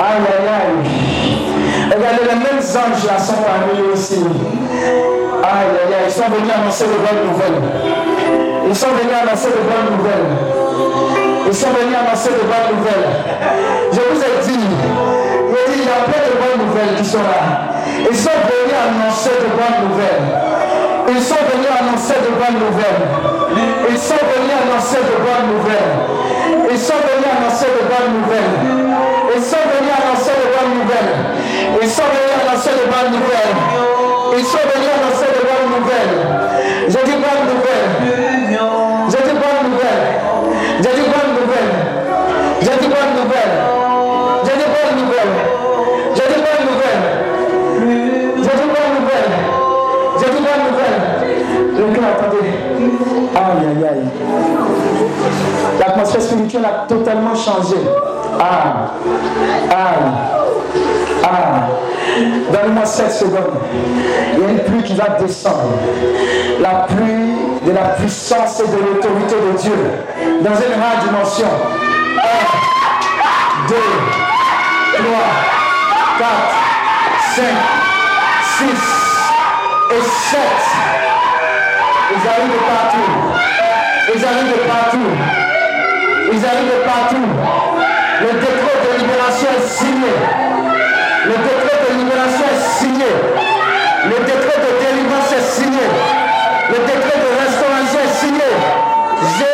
Aïe, aïe. Regardez, les mêmes anges là sont parmi eux aussi. Aïe, aïe. Ils sont venus annoncer de bonnes nouvelles. Ils sont venus annoncer de bonnes nouvelles. Ils sont venus annoncer de bonnes nouvelles. Je vous ai dit, il y a plein de bonnes nouvelles qui sont là. Ils sont venus annoncer de bonnes nouvelles. Ils sont venus annoncer de bonnes nouvelles. Ils sont venus annoncer de bonnes nouvelles. Ils sont venus annoncer de bonnes nouvelles. Ils sont venus annoncer de bonnes nouvelles. Ils sont venus annoncer de bonnes nouvelles. Ils sont venus annoncer de bonnes nouvelles. J'ai dit bonnes L'atmosphère spirituelle a totalement changé. Ah. Aïe. Ah. Donne-moi 7 secondes. Il y a une pluie qui va descendre. La pluie de la puissance et de l'autorité de Dieu dans une rare dimension. 1, 2, 3, 4, 5, 6 et 7. Ils arrivent de partout. Ils arrivent de partout. Ils arrivent de partout. Le décret de libération est signé. Le décret de libération est signé. Le décret de délivrance est signé. Le décret de restauration est signé.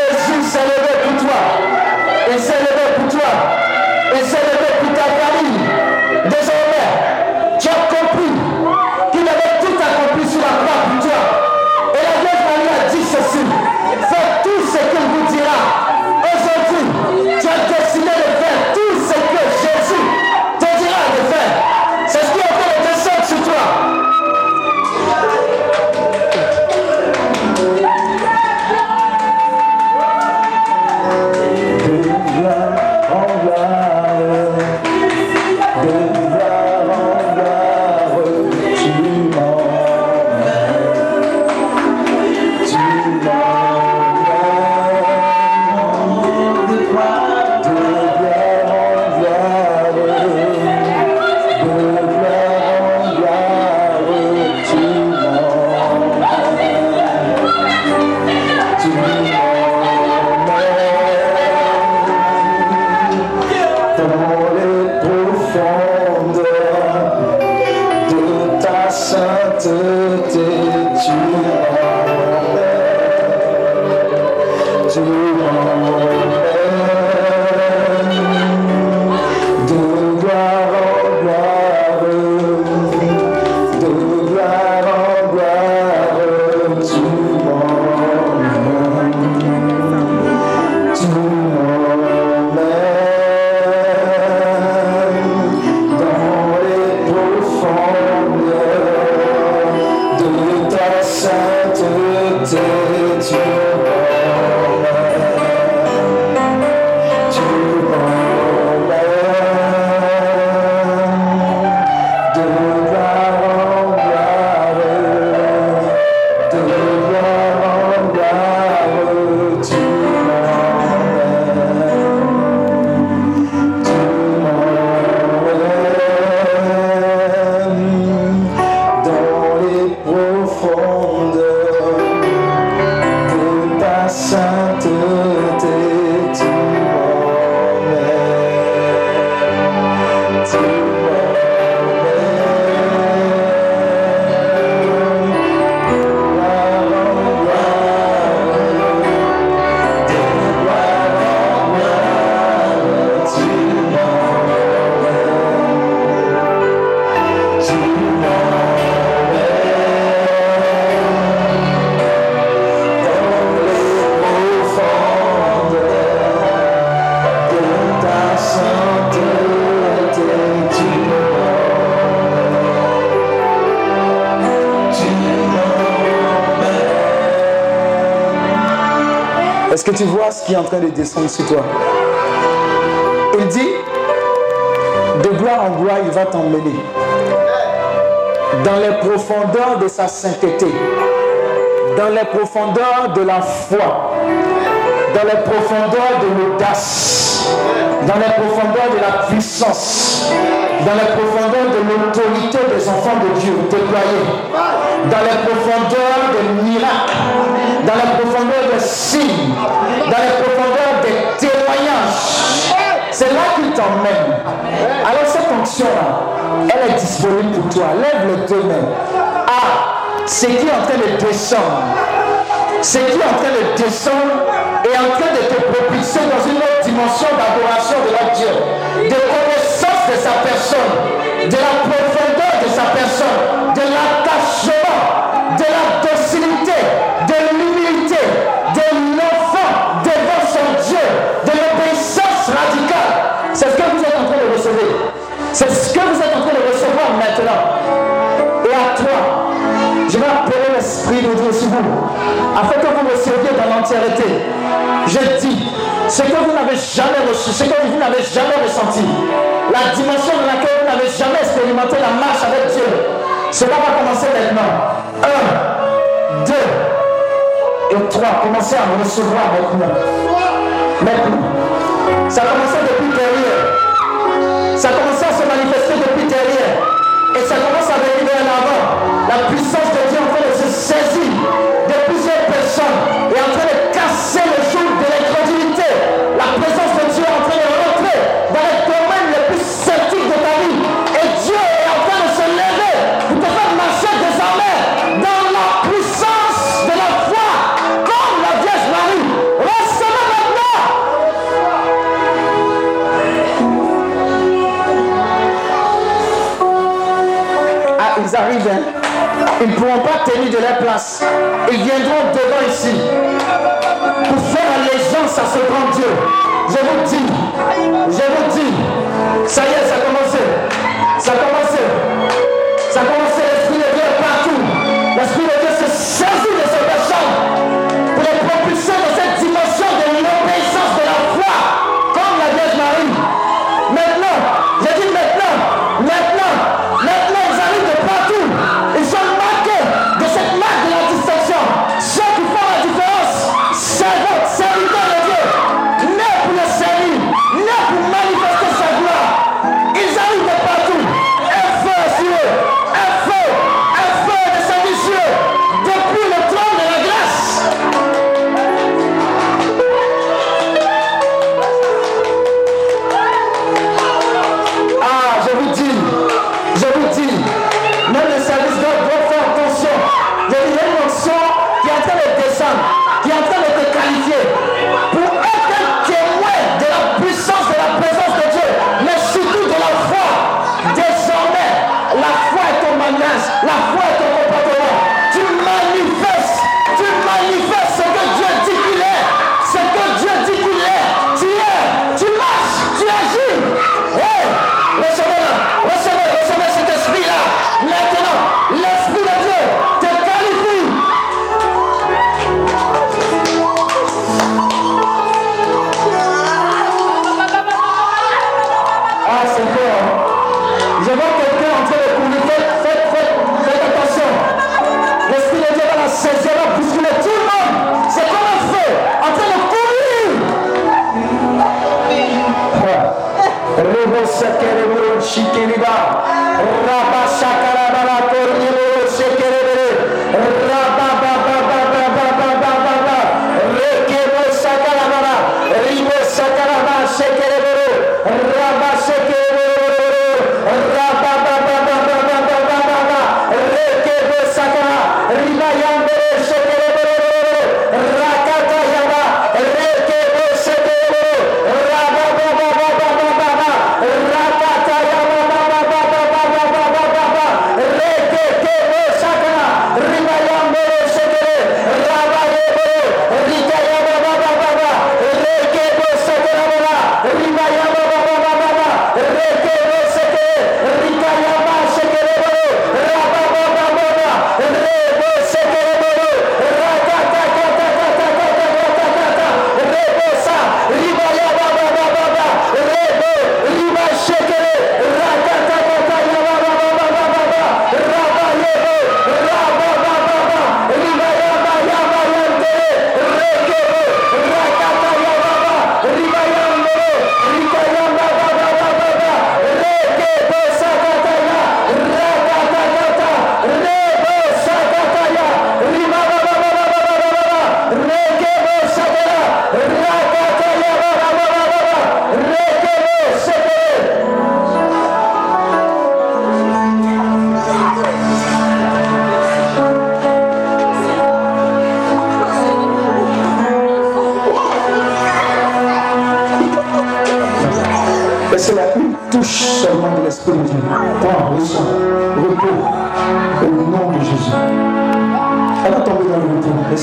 Thanks. Tu vois ce qui est en train de descendre sur toi. Il dit, de gloire en gloire, il va t'emmener dans les profondeurs de sa sainteté, dans les profondeurs de la foi, dans les profondeurs de l'audace, dans les profondeurs de la puissance, dans les profondeurs de l'autorité des enfants de Dieu déployés, dans les profondeurs des miracles, dans les profondeurs des signes, dans les profondeurs des témoignages. C'est là qu'il t'emmène. Alors cette onction-là, elle est disponible pour toi. Lève les deux mains. Ah, ce qui est en train de descendre, ce qui est en train de descendre est en train de te propulser dans une autre dimension d'adoration de notre Dieu, de de sa personne, de la profondeur de sa personne, de l'attachement, de la docilité, de l'humilité, de l'enfant devant son Dieu, de l'obéissance radicale. C'est ce que vous êtes en train de recevoir. C'est ce que vous êtes en train de recevoir maintenant. Et à toi, je vais appeler l'Esprit de Dieu sur vous, afin que vous me serviez dans l'entièreté. Je dis, ce que vous n'avez jamais reçu, ce que vous n'avez jamais ressenti, la dimension dans laquelle vous n'avez jamais expérimenté la marche avec Dieu, cela va commencer maintenant. Un, deux et trois. Commencez à recevoir maintenant. Maintenant. Ça a commencé tenir de leur place. Ils viendront devant ici pour faire allégeance à ce grand Dieu. Je vous dis, je vous dis, ça y est, ça a commencé. Ça a commencé. Ça a commencé, l'Esprit de Dieu est partout. L'Esprit de Dieu se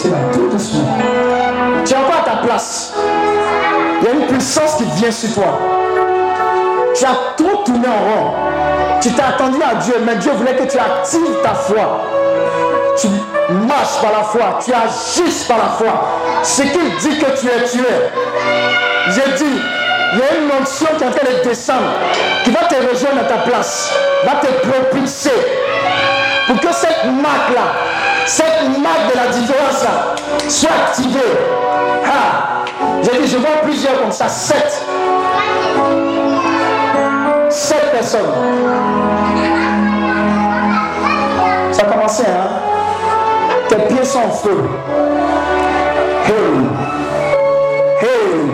tout. Tu es encore à ta place. Il y a une puissance qui vient sur toi. Tu as trop tourné en rond. Tu t'es attendu à Dieu, mais Dieu voulait que tu actives ta foi. Tu marches par la foi, tu agis par la foi. Ce qu'il dit que tu es, tu es. J'ai dit, il y a une onction qui est en train de descendre, qui va te rejoindre à ta place, va te propulser. Pour que cette marque-là, cette marque de la différence soit activée. Ah, j'ai dit, je vois plusieurs comme ça, sept. Sept personnes. Ça a commencé, hein? Tes pieds sont en feu. Hey! Hey!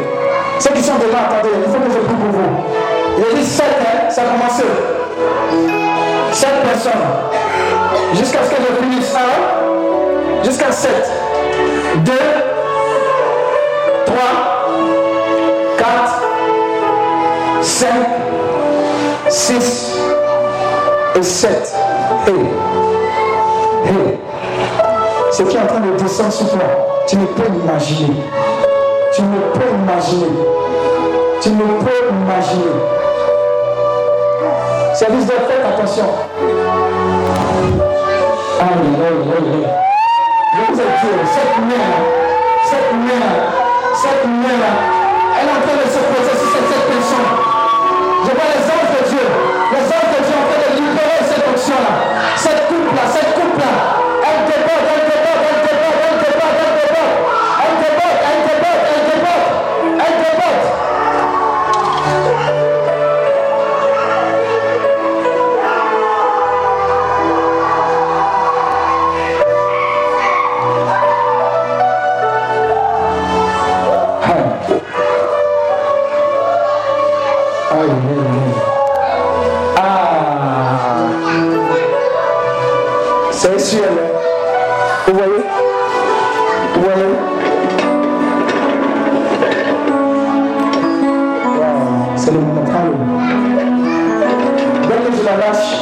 Ceux qui sont devant, attendez, il faut que je prie pour vous. A dit sept, hein? Ça a commencé. Sept personnes. Jusqu'à ce que je finisse. Un. Jusqu'à sept. Deux. Trois. Quatre. Cinq. Six. Et sept. Hey. Hey. Ce qui est en train de descendre sur toi, tu ne peux imaginer. Tu ne peux imaginer. Tu ne peux imaginer. Service de fête, attention. Aïe. Je vous ai dit, cette main, cette main, cette main, elle est en train de se poser Là. Vous voyez? Vous voyez? C'est le moment. Dès que je la lâche.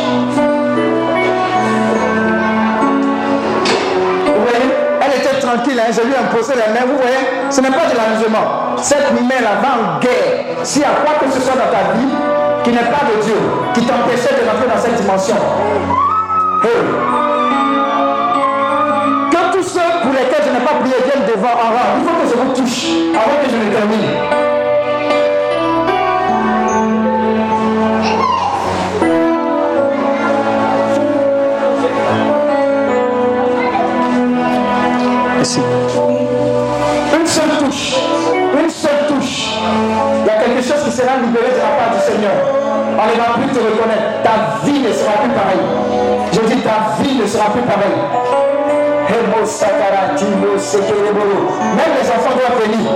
Vous voyez? Elle était tranquille, je lui ai imposé la main. Vous voyez? Ce n'est pas de l'amusement. Cette main-là va en guerre. S'il y a quoi que ce soit dans ta vie qui n'est pas de Dieu, qui t'empêchait de rentrer dans cette dimension. Je n'ai pas prié viennent devant rang. Il faut que je vous touche avant que je ne termine. Une seule touche. Une seule touche. Il y a quelque chose qui sera libéré de la part du Seigneur. On ne va plus te reconnaître. Ta vie ne sera plus pareille. Je dis ta vie ne sera plus pareille. Même les enfants doivent venir.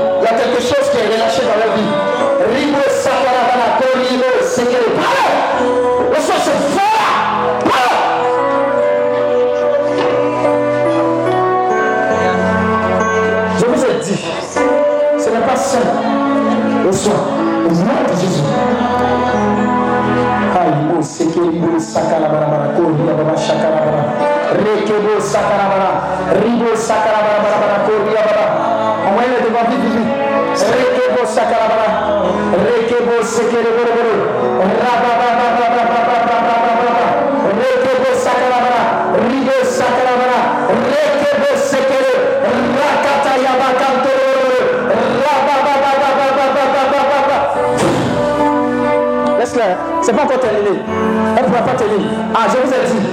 C'est pas encore terminé. Elle ne pourra pas tenir. Ah, je vous ai dit,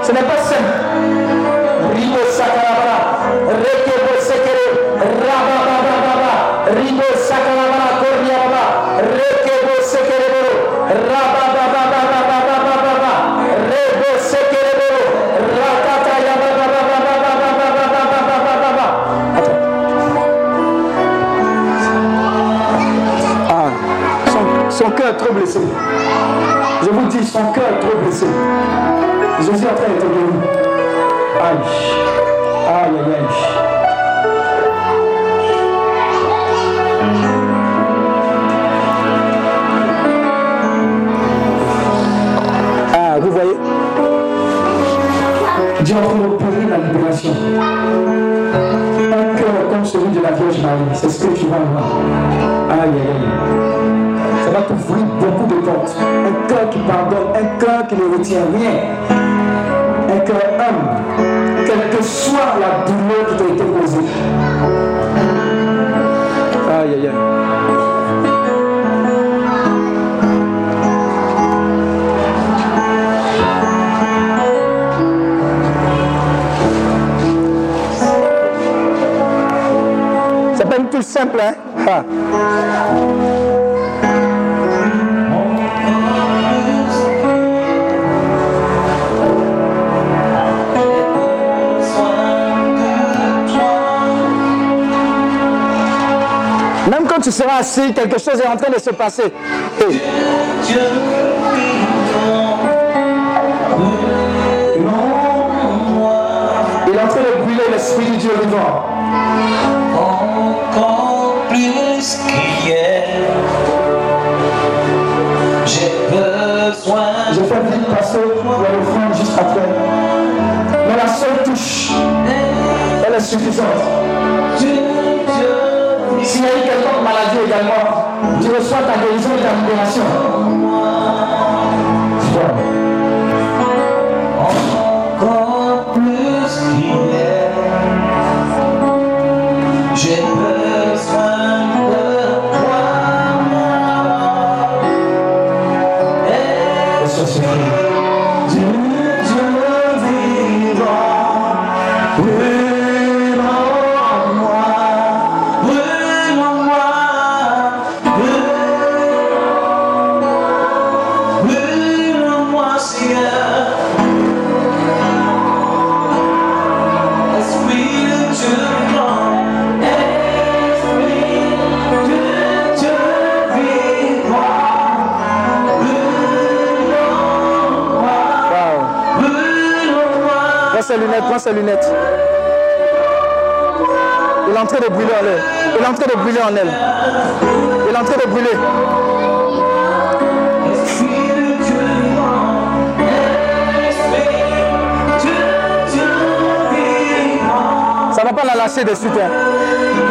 ce n'est pas simple. Ribo sakarabara, rekebo sekere, rababababa, ribo sakarabara, koriababa, rekebo rebo yabababababababababababa. Ah, son, son cœur est trop blessé. Marie. C'est ce que tu vas voir. Aïe, aïe, aïe. Ça va t'ouvrir beaucoup de portes. Un cœur qui pardonne, un cœur qui ne retient rien. Un cœur humble. Quelle que soit la douleur qui t'a été posée. Aïe, aïe, aïe. Simple, hein? Ah. Même quand tu seras assis, quelque chose est en train de se passer. Hey. Il est en train de brûler l'esprit du Dieu vivant. Elle est suffisante. S'il y a eu quelconque maladie également, tu reçois ta guérison et ta libération. Encore plus qu'hier, j'ai besoin de toi. Lunettes. Il est en train de brûler en elle. Il est en train de brûler en elle. Il est en train de brûler. Ça ne va pas la lâcher de suite. hein.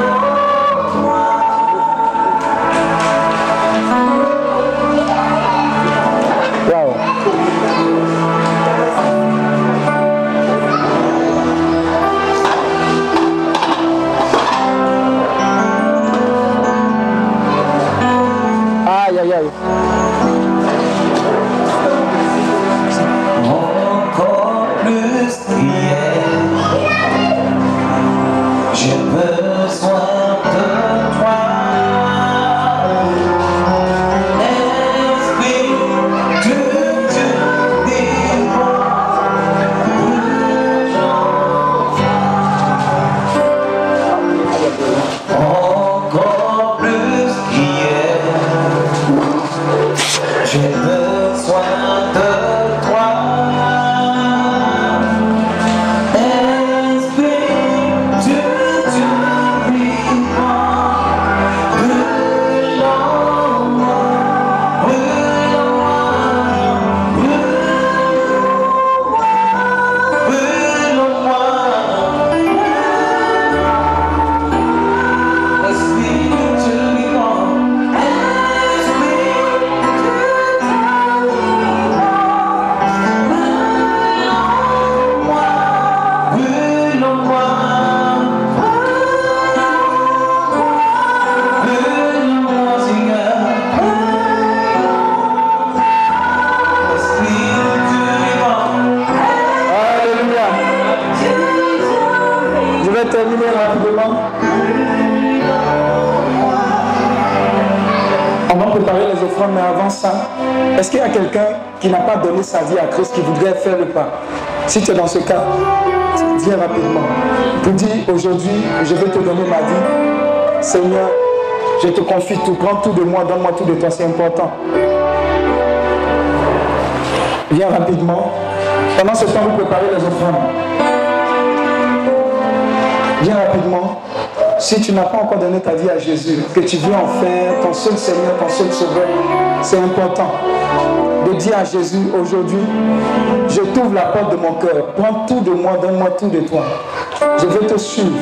Donné sa vie à Christ qui voudrait faire le pas Si tu es dans ce cas, viens rapidement. Pour dire aujourd'hui, je vais te donner ma vie. Seigneur, je te confie tout. Prends tout de moi, donne-moi tout de toi, c'est important. Viens rapidement. Pendant ce temps, vous préparez les offrandes. Viens rapidement. Si tu n'as pas encore donné ta vie à Jésus, que tu veux en faire ton seul Seigneur, ton seul Sauveur, c'est important de dire à Jésus aujourd'hui, je t'ouvre la porte de mon cœur, prends tout de moi, donne-moi tout de toi. Je veux te suivre.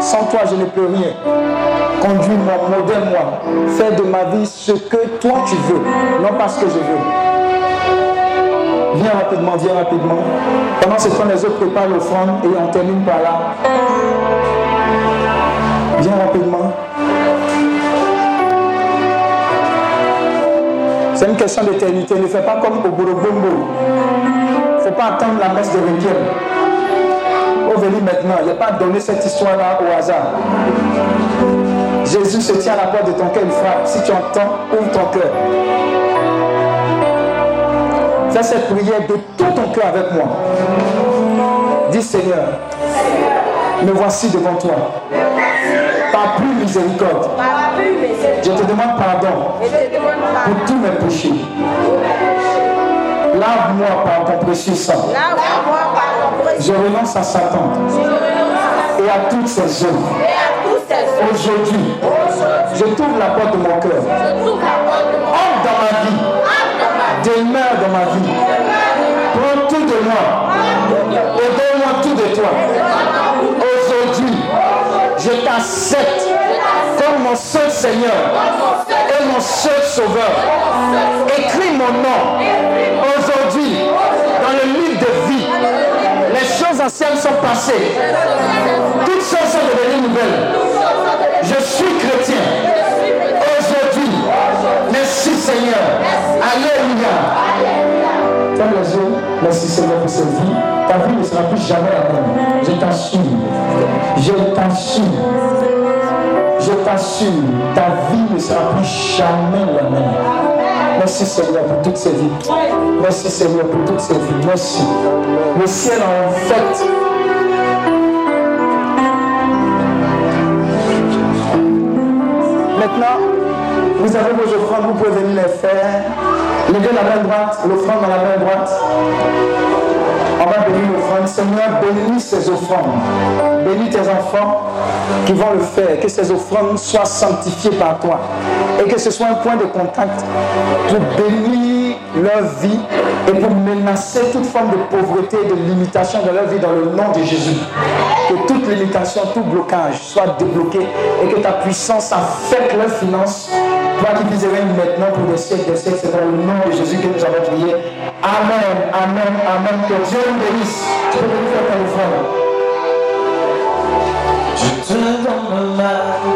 Sans toi, je ne peux rien. Conduis-moi, modèle-moi. Fais de ma vie ce que toi tu veux, non pas ce que je veux. Viens rapidement, viens rapidement. Pendant ce temps, les autres préparent l'offrande et on termine par là. Viens rapidement. C'est une question d'éternité. Ne fais pas comme au Borobombo. Il ne faut pas attendre la messe de Requiem. Au venir maintenant, il n'y a pas donné cette histoire-là au hasard. Jésus se tient à la porte de ton cœur, il frappe. Si tu entends, ouvre ton cœur. Fais cette prière de tout ton cœur avec moi. Dis Seigneur, me voici devant toi. Par plus miséricorde, je te demande pardon pour tous mes péchés. Lave-moi par ton précieux sang. Je renonce à Satan et à toutes ses œuvres. Aujourd'hui, je t'ouvre la porte de mon cœur. Entre dans ma vie. Demeure dans ma vie. Prends tout de moi. Et donne-moi tout de toi. Je t'accepte comme mon seul Seigneur et mon seul Sauveur. Écris mon nom aujourd'hui dans le livre de vie. Les choses anciennes sont passées. Toutes choses sont devenues nouvelles. Je suis chrétien. Aujourd'hui, merci Seigneur. Alléluia. Les yeux. Merci Seigneur pour cette vie. Ta vie ne sera plus jamais la même. Je t'assure. Je t'assure. Je t'assure, ta vie ne sera plus jamais la même. Merci Seigneur pour toutes ces vies. Merci Seigneur pour toutes ces vies. Merci. Le ciel en fait. Maintenant, vous avez vos offrandes, vous pouvez venir les faire. La main droite, l'offrande dans la main droite. On va bénir l'offrande. Seigneur, bénis ces offrandes. Bénis tes enfants qui vont le faire. Que ces offrandes soient sanctifiées par toi. Et que ce soit un point de contact pour bénir leur vie et pour menacer toute forme de pauvreté et de limitation dans leur vie dans le nom de Jésus. Que toute limitation, tout blocage soit débloqué et que ta puissance affecte leurs finances. Toi qui vis règne maintenant pour des siècles, des siècles, c'est dans le nom de Jésus que nous avons prié. Amen, amen, amen. Que Dieu nous bénisse. Je te donne ma